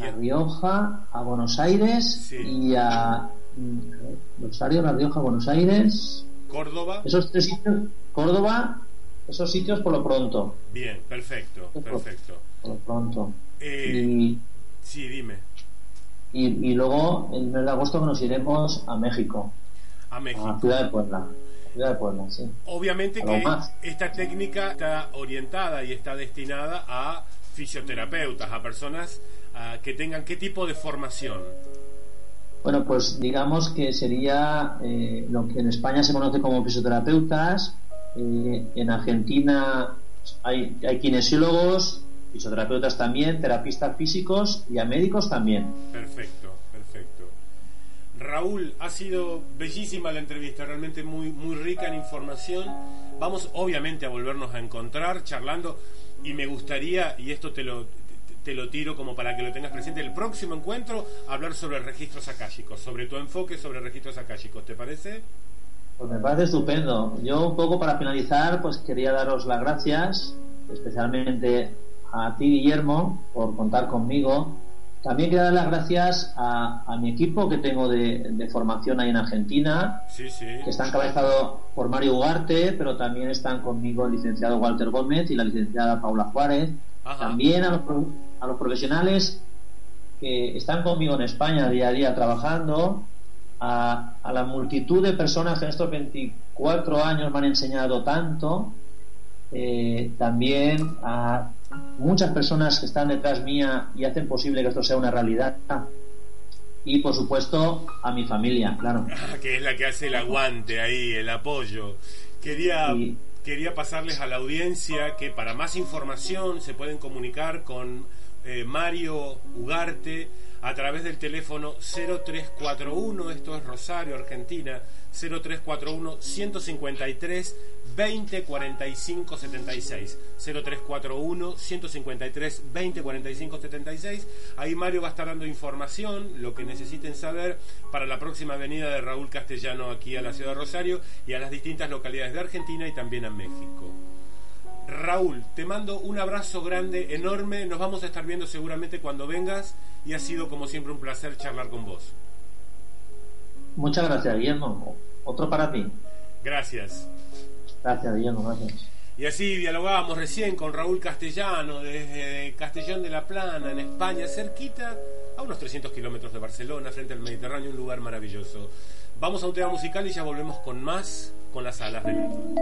Speaker 7: a Buenos Aires y a mm, Rosario, La Rioja, Buenos Aires.
Speaker 4: Córdoba.
Speaker 7: Esos tres sitios, Córdoba, esos sitios por lo pronto.
Speaker 4: Bien, perfecto, perfecto.
Speaker 7: Por, lo pronto.
Speaker 4: Eh, sí, dime.
Speaker 7: Y, luego en el mes de agosto nos iremos a México.
Speaker 4: A México.
Speaker 7: A Ciudad de Puebla. Ciudad de Puebla, sí.
Speaker 4: Obviamente que esta técnica está orientada y está destinada a fisioterapeutas, a personas que tengan qué tipo de formación.
Speaker 7: Bueno, pues digamos que sería eh, lo que en España se conoce como fisioterapeutas. Eh, en Argentina hay, hay kinesiólogos, fisioterapeutas también, terapistas físicos y a médicos también.
Speaker 4: Perfecto, perfecto. Raúl, ha sido bellísima la entrevista, realmente muy, muy rica en información. Vamos obviamente a volvernos a encontrar charlando y me gustaría, y esto te lo, te lo tiro como para que lo tengas presente, el próximo encuentro hablar sobre registros akáshicos, sobre tu enfoque sobre registros akáshicos, ¿te parece?
Speaker 7: Pues me parece estupendo. Yo un poco para finalizar, pues quería daros las gracias, especialmente a ti, Guillermo, por contar conmigo. También quiero dar las gracias a, mi equipo que tengo de, formación ahí en Argentina, que está encabezado por Mario Ugarte, pero también están conmigo el licenciado Walter Gómez y la licenciada Paula Juárez. También a los, a los profesionales que están conmigo en España día a día trabajando, a, a, la multitud de personas que en estos 24 años me han enseñado tanto, eh, también a muchas personas que están detrás mía y hacen posible que esto sea una realidad. Y por supuesto a mi familia, claro. (laughs)
Speaker 4: que es la que hace el aguante ahí, el apoyo. Quería, quería pasarles a la audiencia que para más información se pueden comunicar con eh, Mario Ugarte a través del teléfono 0341, esto es Rosario, Argentina, 0341 153 20 76. 0341 153 20 45 76. Ahí Mario va a estar dando información, lo que necesiten saber para la próxima venida de Raúl Castellano aquí a la ciudad de Rosario y a las distintas localidades de Argentina y también a México. Raúl, te mando un abrazo grande, enorme. Nos vamos a estar viendo seguramente cuando vengas y ha sido como siempre un placer charlar con vos.
Speaker 7: Muchas gracias, Guillermo. Otro para ti.
Speaker 4: Gracias.
Speaker 7: Gracias, Guillermo. Gracias.
Speaker 4: Y así dialogábamos recién con Raúl Castellano desde Castellón de la Plana, en España, cerquita a unos 300 kilómetros de Barcelona, frente al Mediterráneo, un lugar maravilloso. Vamos a un tema musical y ya volvemos con más con las alas del mundo.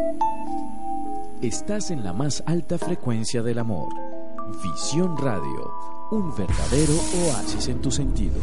Speaker 3: Estás en la más alta frecuencia del amor. Visión Radio, un verdadero oasis en tus sentidos.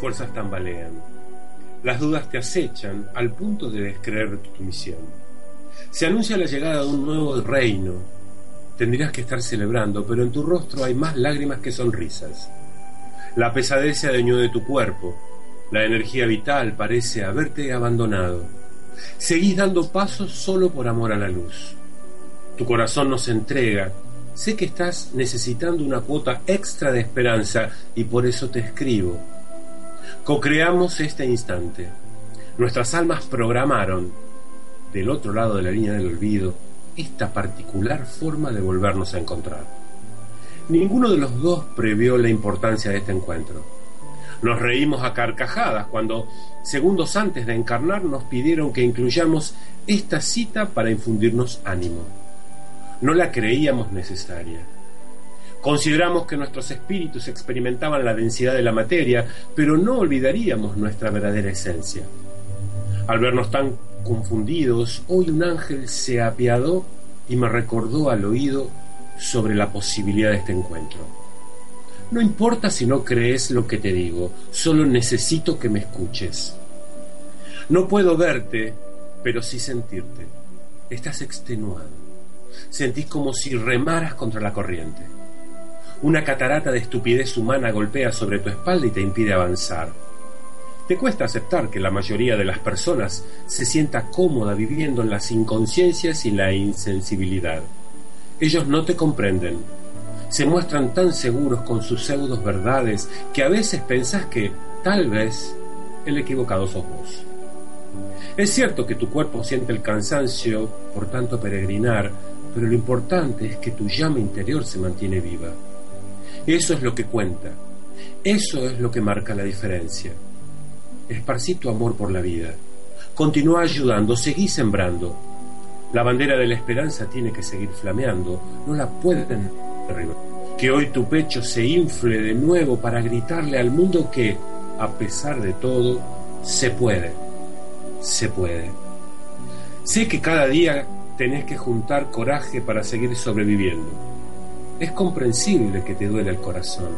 Speaker 4: fuerzas tambalean. Las dudas te acechan al punto de descreer tu misión. Se anuncia la llegada de un nuevo reino. Tendrías que estar celebrando, pero en tu rostro hay más lágrimas que sonrisas. La pesadez se adueñó de tu cuerpo. La energía vital parece haberte abandonado. Seguís dando pasos solo por amor a la luz. Tu corazón no se entrega. Sé que estás necesitando una cuota extra de esperanza y por eso te escribo. Co-creamos este instante. Nuestras almas programaron, del otro lado de la línea del olvido, esta particular forma de volvernos a encontrar. Ninguno de los dos previó la importancia de este encuentro. Nos reímos a carcajadas cuando, segundos antes de encarnar, nos pidieron que incluyamos esta cita para infundirnos ánimo. No la creíamos necesaria. Consideramos que nuestros espíritus experimentaban la densidad de la materia, pero no olvidaríamos nuestra verdadera esencia. Al vernos tan confundidos, hoy un ángel se apiadó y me recordó al oído sobre la posibilidad de este encuentro. No importa si no crees lo que te digo, solo necesito que me escuches. No puedo verte, pero sí sentirte. Estás extenuado. Sentís como si remaras contra la corriente. Una catarata de estupidez humana golpea sobre tu espalda y te impide avanzar. Te cuesta aceptar que la mayoría de las personas se sienta cómoda viviendo en las inconsciencias y la insensibilidad. Ellos no te comprenden. Se muestran tan seguros con sus pseudos verdades que a veces pensás que, tal vez, el equivocado sos vos. Es cierto que tu cuerpo siente el cansancio por tanto peregrinar, pero lo importante es que tu llama interior se mantiene viva. Eso es lo que cuenta. Eso es lo que marca la diferencia. Esparcí tu amor por la vida. Continúa ayudando, seguí sembrando. La bandera de la esperanza tiene que seguir flameando, no la pueden derribar. Que hoy tu pecho se infle de nuevo para gritarle al mundo que, a pesar de todo, se puede. Se puede. Sé que cada día tenés que juntar coraje para seguir sobreviviendo. Es comprensible que te duele el corazón.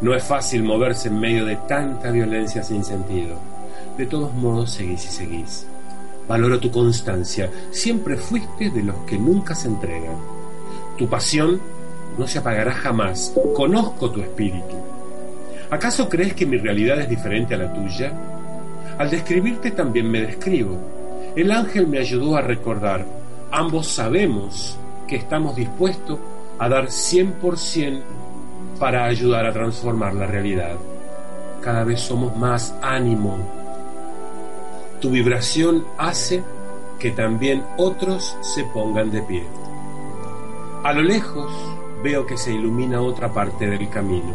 Speaker 4: No es fácil moverse en medio de tanta violencia sin sentido. De todos modos, seguís y seguís. Valoro tu constancia. Siempre fuiste de los que nunca se entregan. Tu pasión no se apagará jamás. Conozco tu espíritu. ¿Acaso crees que mi realidad es diferente a la tuya? Al describirte también me describo. El ángel me ayudó a recordar. Ambos sabemos que estamos dispuestos a dar 100% para ayudar a transformar la realidad. Cada vez somos más ánimo. Tu vibración hace que también otros se pongan de pie. A lo lejos veo que se ilumina otra parte del camino.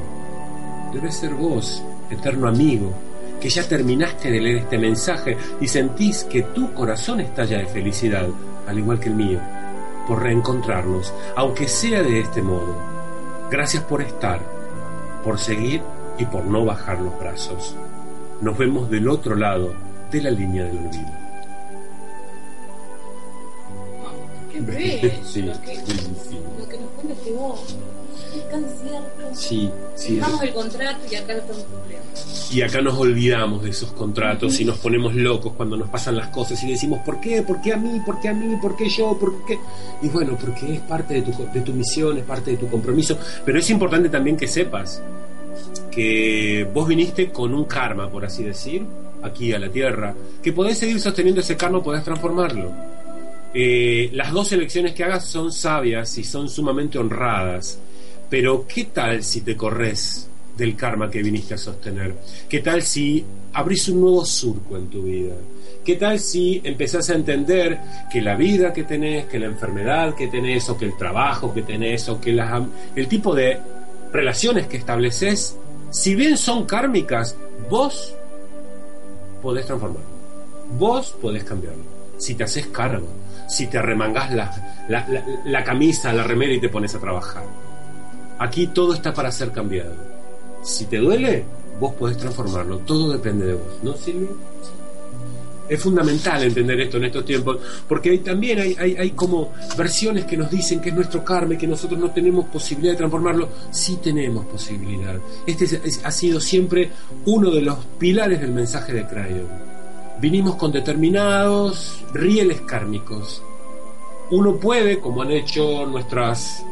Speaker 4: Debe ser vos, eterno amigo, que ya terminaste de leer este mensaje y sentís que tu corazón estalla de felicidad, al igual que el mío, por reencontrarnos, aunque sea de este modo. Gracias por estar, por seguir y por no bajar los brazos. Nos vemos del otro lado de la línea del olvido.
Speaker 5: Qué (laughs) bello.
Speaker 4: Sí,
Speaker 5: lo, que, lo nos
Speaker 4: Sí, sí.
Speaker 5: Dejamos el contrato y acá lo estamos cumpliendo.
Speaker 4: Y acá nos olvidamos de esos contratos y nos ponemos locos cuando nos pasan las cosas y decimos, ¿por qué? ¿Por qué a mí? ¿Por qué a mí? ¿Por qué yo? ¿Por qué? Y bueno, porque es parte de tu, de tu misión, es parte de tu compromiso. Pero es importante también que sepas que vos viniste con un karma, por así decir, aquí a la Tierra, que podés seguir sosteniendo ese karma, podés transformarlo. Eh, las dos elecciones que hagas son sabias y son sumamente honradas. Pero ¿qué tal si te corres del karma que viniste a sostener? ¿Qué tal si abrís un nuevo surco en tu vida? ¿Qué tal si empezás a entender que la vida que tenés, que la enfermedad que tenés, o que el trabajo que tenés, o que el tipo de relaciones que estableces, si bien son kármicas, vos podés transformarlo. Vos podés cambiarlo. Si te haces cargo, si te arremangás la, la, la- la camisa, la remera y te pones a trabajar. Aquí todo está para ser cambiado. Si te duele, vos podés transformarlo. Todo depende de vos, ¿no, Silvia? Es fundamental entender esto en estos tiempos, porque también hay, hay, hay como versiones que nos dicen que es nuestro karma que nosotros no tenemos posibilidad de transformarlo. Sí tenemos posibilidad. Este es- es- ha sido siempre uno de los pilares del mensaje de Crayon. Vinimos con determinados rieles kármicos. Uno puede, como han hecho nuestras,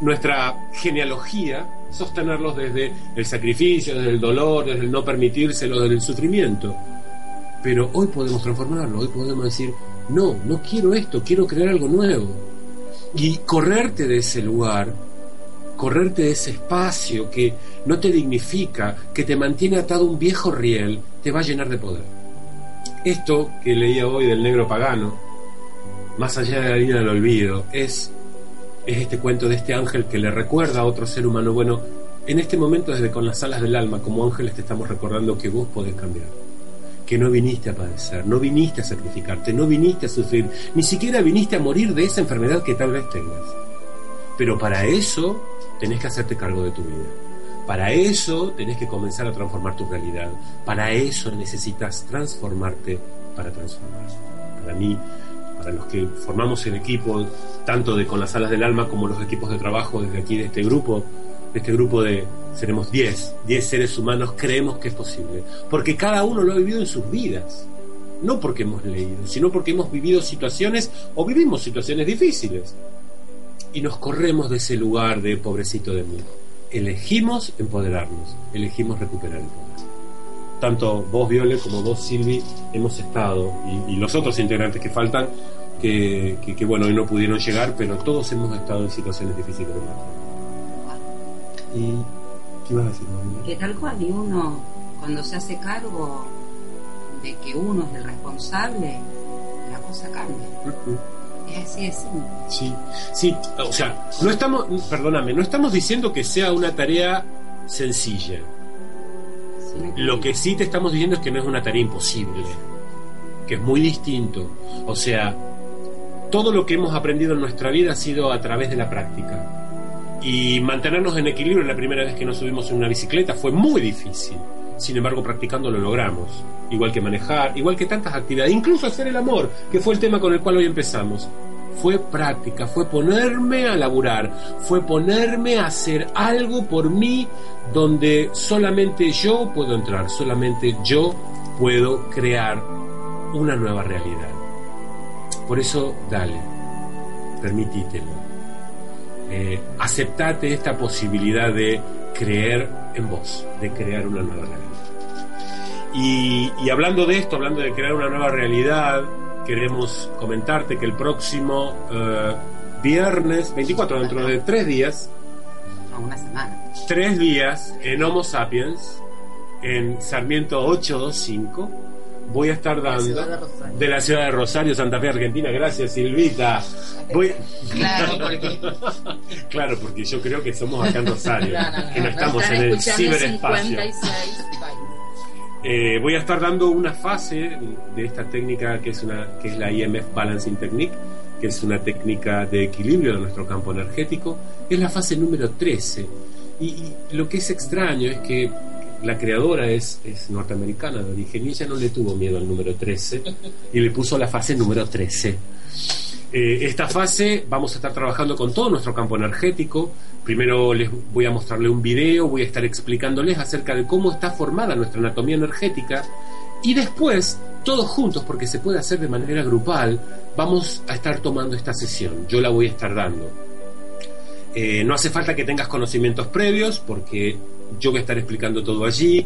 Speaker 4: nuestra genealogía, sostenerlos desde el sacrificio, desde el dolor, desde el no permitírselo, desde el sufrimiento. Pero hoy podemos transformarlo, hoy podemos decir, no, no quiero esto, quiero crear algo nuevo. Y correrte de ese lugar, correrte de ese espacio que no te dignifica, que te mantiene atado un viejo riel, te va a llenar de poder. Esto que leía hoy del negro pagano, más allá de la línea del olvido, es, es este cuento de este ángel que le recuerda a otro ser humano. Bueno, en este momento, desde con las alas del alma, como ángeles, te estamos recordando que vos podés cambiar que no viniste a padecer, no viniste a sacrificarte, no viniste a sufrir, ni siquiera viniste a morir de esa enfermedad que tal vez tengas. Pero para eso tenés que hacerte cargo de tu vida. Para eso tenés que comenzar a transformar tu realidad. Para eso necesitas transformarte para transformar. Para mí, para los que formamos el equipo, tanto de Con las Alas del Alma como los equipos de trabajo desde aquí de este grupo, de este grupo de, seremos 10, 10 seres humanos, creemos que es posible. Porque cada uno lo ha vivido en sus vidas. No porque hemos leído, sino porque hemos vivido situaciones o vivimos situaciones difíciles. Y nos corremos de ese lugar de pobrecito de mí. Elegimos empoderarnos, elegimos recuperar el poder. Tanto vos, Viole, como vos, Silvi, hemos estado, y, y los otros integrantes que faltan, que, que, que, bueno, hoy no pudieron llegar, pero todos hemos estado en situaciones difíciles de la vida. ¿Y qué ibas a decir, Manuel?
Speaker 6: Que tal cual, y uno, cuando se hace cargo de que uno es el responsable, la cosa cambia.
Speaker 4: Ujú.
Speaker 6: Es así de simple.
Speaker 4: Sí, sí, o sea, no estamos, perdóname, no estamos diciendo que sea una tarea sencilla. Lo que sí te estamos diciendo es que no es una tarea imposible, que es muy distinto. O sea, todo lo que hemos aprendido en nuestra vida ha sido a través de la práctica. Y mantenernos en equilibrio la primera vez que nos subimos en una bicicleta fue muy difícil. Sin embargo, practicando lo logramos. Igual que manejar, igual que tantas actividades, incluso hacer el amor, que fue el tema con el cual hoy empezamos. Fue práctica, fue ponerme a laburar, fue ponerme a hacer algo por mí donde solamente yo puedo entrar, solamente yo puedo crear una nueva realidad. Por eso, dale, permitítelo. Eh, aceptate esta posibilidad de creer en vos, de crear una nueva realidad. Y, y hablando de esto, hablando de crear una nueva realidad, queremos comentarte que el próximo eh, viernes 24, dentro de tres días,
Speaker 6: a una semana.
Speaker 4: tres días en Homo Sapiens, en Sarmiento 825, voy a estar
Speaker 5: la ciudad de
Speaker 4: dando de la ciudad de Rosario, Santa Fe, Argentina. Gracias, Silvita. Voy...
Speaker 6: Claro, porque (laughs)
Speaker 4: Claro, porque yo creo que somos acá en Rosario, (laughs)
Speaker 5: No, no, no,
Speaker 4: que no
Speaker 5: no,
Speaker 4: estamos en el ciberespacio.
Speaker 5: 56 países.
Speaker 4: Eh, voy a estar dando una fase de esta técnica que es una que es la IMF Balancing Technique, que es una técnica de equilibrio de nuestro campo energético. Es la fase número 13. Y, lo que es extraño es que la creadora es, es norteamericana de origen y ella no le tuvo miedo al número 13 y le puso la fase número 13. Eh, esta fase vamos a estar trabajando con todo nuestro campo energético. Primero les voy a mostrarle un video, voy a estar explicándoles acerca de cómo está formada nuestra anatomía energética y después, todos juntos, porque se puede hacer de manera grupal, vamos a estar tomando esta sesión. Yo la voy a estar dando. Eh, no hace falta que tengas conocimientos previos porque yo voy a estar explicando todo allí.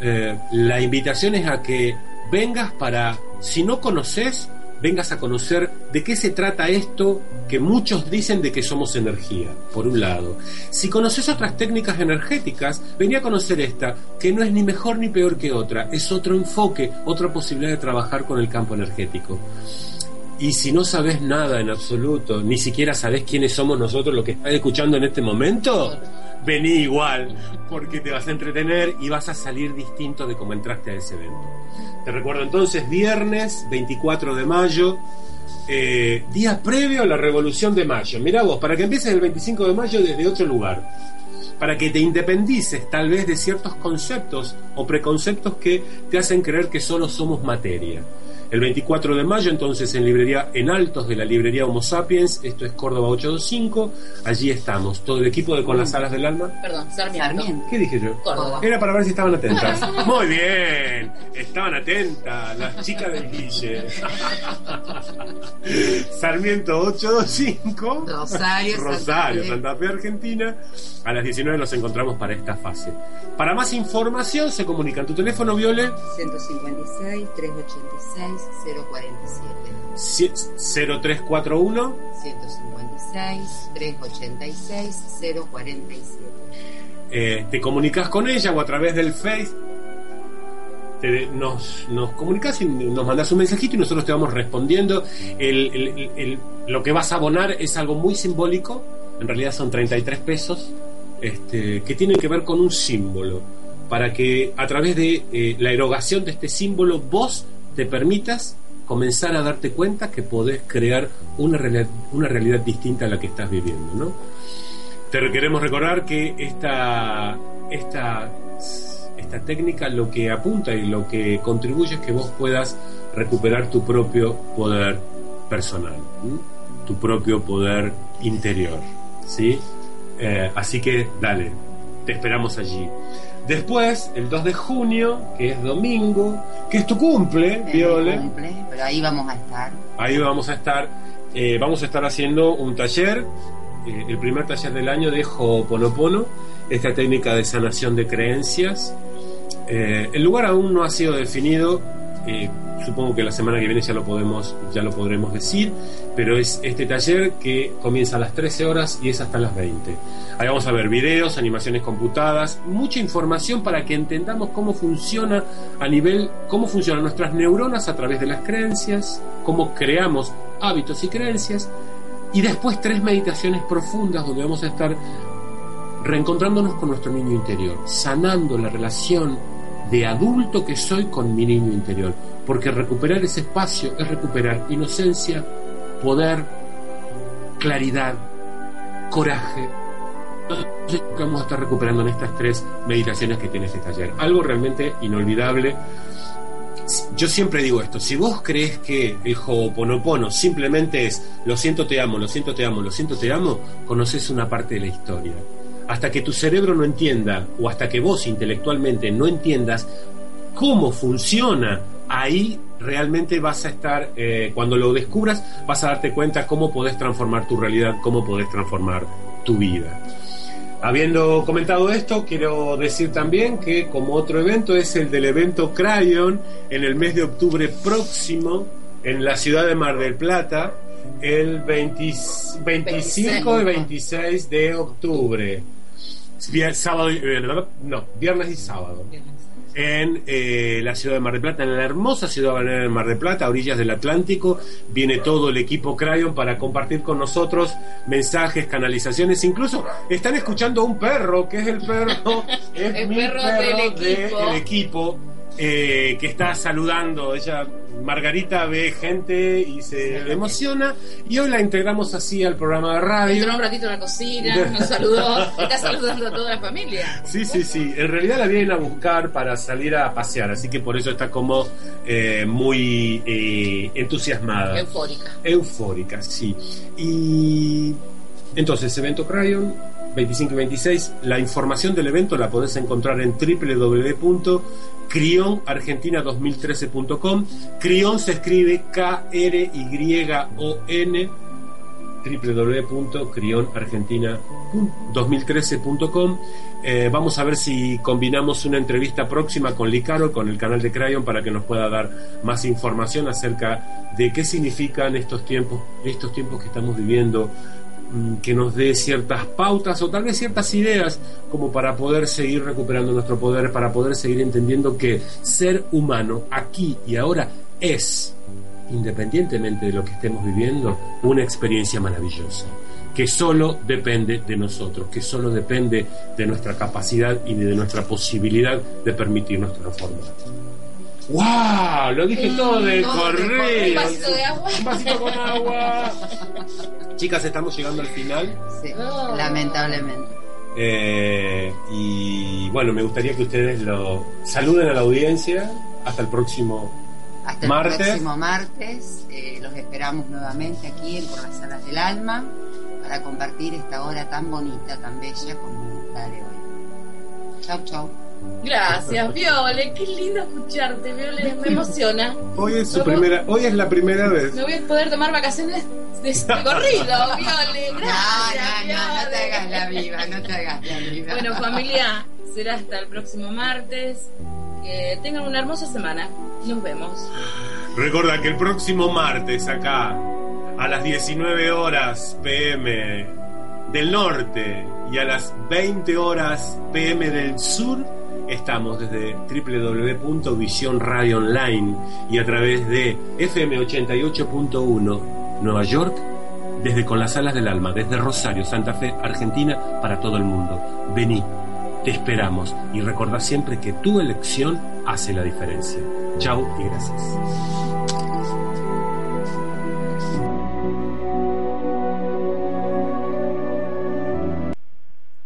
Speaker 4: Eh, la invitación es a que vengas para, si no conoces, vengas a conocer de qué se trata esto que muchos dicen de que somos energía, por un lado. Si conoces otras técnicas energéticas, vení a conocer esta, que no es ni mejor ni peor que otra, es otro enfoque, otra posibilidad de trabajar con el campo energético. Y si no sabes nada en absoluto, ni siquiera sabes quiénes somos nosotros los que estás escuchando en este momento, vení igual, porque te vas a entretener y vas a salir distinto de cómo entraste a ese evento. Te recuerdo entonces, viernes 24 de mayo, eh, día previo a la Revolución de Mayo. Mira vos, para que empieces el 25 de mayo desde otro lugar. Para que te independices tal vez de ciertos conceptos o preconceptos que te hacen creer que solo somos materia. El 24 de mayo, entonces, en librería en Altos de la librería Homo Sapiens, esto es Córdoba 825, allí estamos, todo el equipo de Con las Alas del Alma.
Speaker 5: Perdón, Sarmiento.
Speaker 6: Sarmiento.
Speaker 4: ¿Qué dije yo?
Speaker 5: Córdoba.
Speaker 4: Era para ver si estaban atentas. (laughs) Muy bien, estaban atentas las chicas del Guille. (laughs) Sarmiento 825.
Speaker 6: Rosario, Santa
Speaker 4: Rosario,
Speaker 6: Fe.
Speaker 4: Santa Fe, Argentina. A las 19 nos encontramos para esta fase. Para más información se comunican tu teléfono, Viole,
Speaker 6: 156 386 047.
Speaker 4: si- 0341
Speaker 6: 156 386 047.
Speaker 4: eh, te comunicas con ella o a través del Face. te- nos, nos comunicas y nos mandas un mensajito y nosotros te vamos respondiendo. El- el- el- el- lo que vas a abonar es algo muy simbólico, en realidad son 33 pesos, este, que tienen que ver con un símbolo, para que a través de eh, la erogación de este símbolo vos te permitas comenzar a darte cuenta que podés crear una, reali- una realidad distinta a la que estás viviendo. ¿no? Te queremos recordar que esta, esta, esta técnica lo que apunta y lo que contribuye es que vos puedas recuperar tu propio poder personal, tu propio poder interior. ¿sí? Eh, así que dale, te esperamos allí. Después, el 2 de junio, que es domingo, que es tu cumple,
Speaker 6: Es
Speaker 4: Viole.
Speaker 6: cumple, pero ahí vamos a estar.
Speaker 4: Ahí vamos a estar, eh, vamos a estar haciendo un taller, eh, el primer taller del año de Ho'oponopono, esta técnica de sanación de creencias. Eh, el lugar aún no ha sido definido, eh, supongo que la semana que viene ya lo podemos, ya lo podremos decir, pero es este taller que comienza a las 13 horas y es hasta las 20. Ahí vamos a ver videos, animaciones computadas, mucha información para que entendamos cómo funciona a nivel, cómo funcionan nuestras neuronas a través de las creencias, cómo creamos hábitos y creencias, y después tres meditaciones profundas donde vamos a estar reencontrándonos con nuestro niño interior, sanando la relación de adulto que soy con mi niño interior, porque recuperar ese espacio es recuperar inocencia, poder, claridad, coraje. Entonces, que vamos a estar recuperando en estas tres meditaciones que tiene este taller. Algo realmente inolvidable. Yo siempre digo esto, si vos crees que el Ho'oponopono simplemente es lo siento, te amo, lo siento, te amo, lo siento, te amo, conoces una parte de la historia. Hasta que tu cerebro no entienda, o hasta que vos intelectualmente no entiendas cómo funciona, ahí realmente vas a estar, eh, cuando lo descubras, vas a darte cuenta cómo podés transformar tu realidad, cómo podés transformar tu vida. Habiendo comentado esto, quiero decir también que como otro evento es el del evento Crayon en el mes de octubre próximo en la ciudad de Mar del Plata, el 20 25 y 26 de octubre. Sábado eh, no, viernes y sábado en eh, la ciudad de Mar del Plata, en la hermosa ciudad de Mar del Plata, a orillas del Atlántico. Viene todo el equipo Crayon para compartir con nosotros mensajes, canalizaciones. Incluso están escuchando a un perro, que es el perro, (laughs) es
Speaker 5: El
Speaker 4: mi
Speaker 5: perro
Speaker 4: perro
Speaker 5: del equipo.
Speaker 4: del equipo. Eh, que está saludando, ella Margarita ve gente y se emociona y hoy la integramos así al programa de radio.
Speaker 5: Entró un ratito a la cocina, nos (laughs) saludó, está saludando a toda la familia.
Speaker 4: Sí, sí, sí. En realidad la vienen a buscar para salir a pasear, así que por eso está como eh, muy eh, entusiasmada.
Speaker 5: Eufórica.
Speaker 4: Eufórica, sí. Y entonces, evento Crayon, 25 y 26. La información del evento la podés encontrar en www.crionargentina2013.com. Crion se escribe K-R-Y-O-N www.crionargentina2013.com eh, Vamos a ver si combinamos una entrevista próxima con Licaro, con el canal de Crayon, para que nos pueda dar más información acerca de qué significan estos tiempos, estos tiempos que estamos viviendo, que nos dé ciertas pautas o tal vez ciertas ideas como para poder seguir recuperando nuestro poder, para poder seguir entendiendo que ser humano aquí y ahora es independientemente de lo que estemos viviendo, una experiencia maravillosa, que solo depende de nosotros, que solo depende de nuestra capacidad y de nuestra posibilidad de permitirnos transformar. ¡Wow! Lo dije todo de
Speaker 6: todo de
Speaker 4: corrido.
Speaker 5: Un vasito de agua.
Speaker 4: Un vasito con agua. (laughs) Chicas, estamos llegando al final.
Speaker 6: Sí, lamentablemente.
Speaker 4: Eh, y bueno, me gustaría que ustedes lo saluden a la audiencia. Hasta el próximo.
Speaker 6: Hasta
Speaker 4: Martes.
Speaker 6: el próximo martes. eh, los esperamos nuevamente aquí en Por las Salas del Alma para compartir esta hora tan bonita, tan bella como la de hoy. Chau, chau.
Speaker 5: Gracias, (laughs) Viole. Qué lindo escucharte, Viole. Me emociona.
Speaker 4: Hoy es su primera, hoy es la primera vez.
Speaker 5: Me voy a poder tomar vacaciones de este corrido, (laughs) Viole.
Speaker 6: No,
Speaker 5: Gracias,
Speaker 6: no, no, no te
Speaker 5: Viole.
Speaker 6: hagas la viva, no te hagas la viva.
Speaker 5: Bueno, familia, será hasta el próximo martes. Que tengan una hermosa semana. Nos vemos.
Speaker 4: Recuerda que el próximo martes acá, a las 19 horas pm del norte y a las 20 horas pm del sur, estamos desde Online y a través de FM 88.1 Nueva York, desde Con las Alas del Alma, desde Rosario, Santa Fe, Argentina, para todo el mundo. Vení, te esperamos y recordá siempre que tu elección hace la diferencia. Chau y gracias.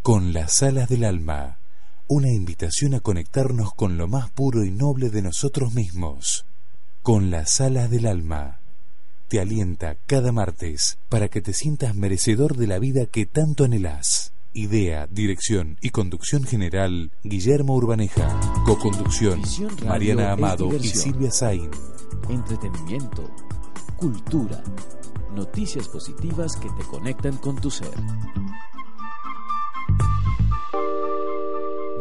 Speaker 2: Con las alas del alma, una invitación a conectarnos con lo más puro y noble de nosotros mismos. Con las alas del alma, te alienta cada martes para que te sientas merecedor de la vida que tanto anhelás. Idea, dirección y conducción general, Guillermo Urbaneja. Coconducción, Mariana Amado y. Silvia Sain.
Speaker 1: entretenimiento, cultura, noticias positivas que te conectan con tu ser.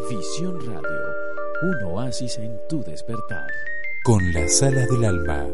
Speaker 1: Visión Radio, un oasis en tu despertar.
Speaker 2: Con las alas del alma,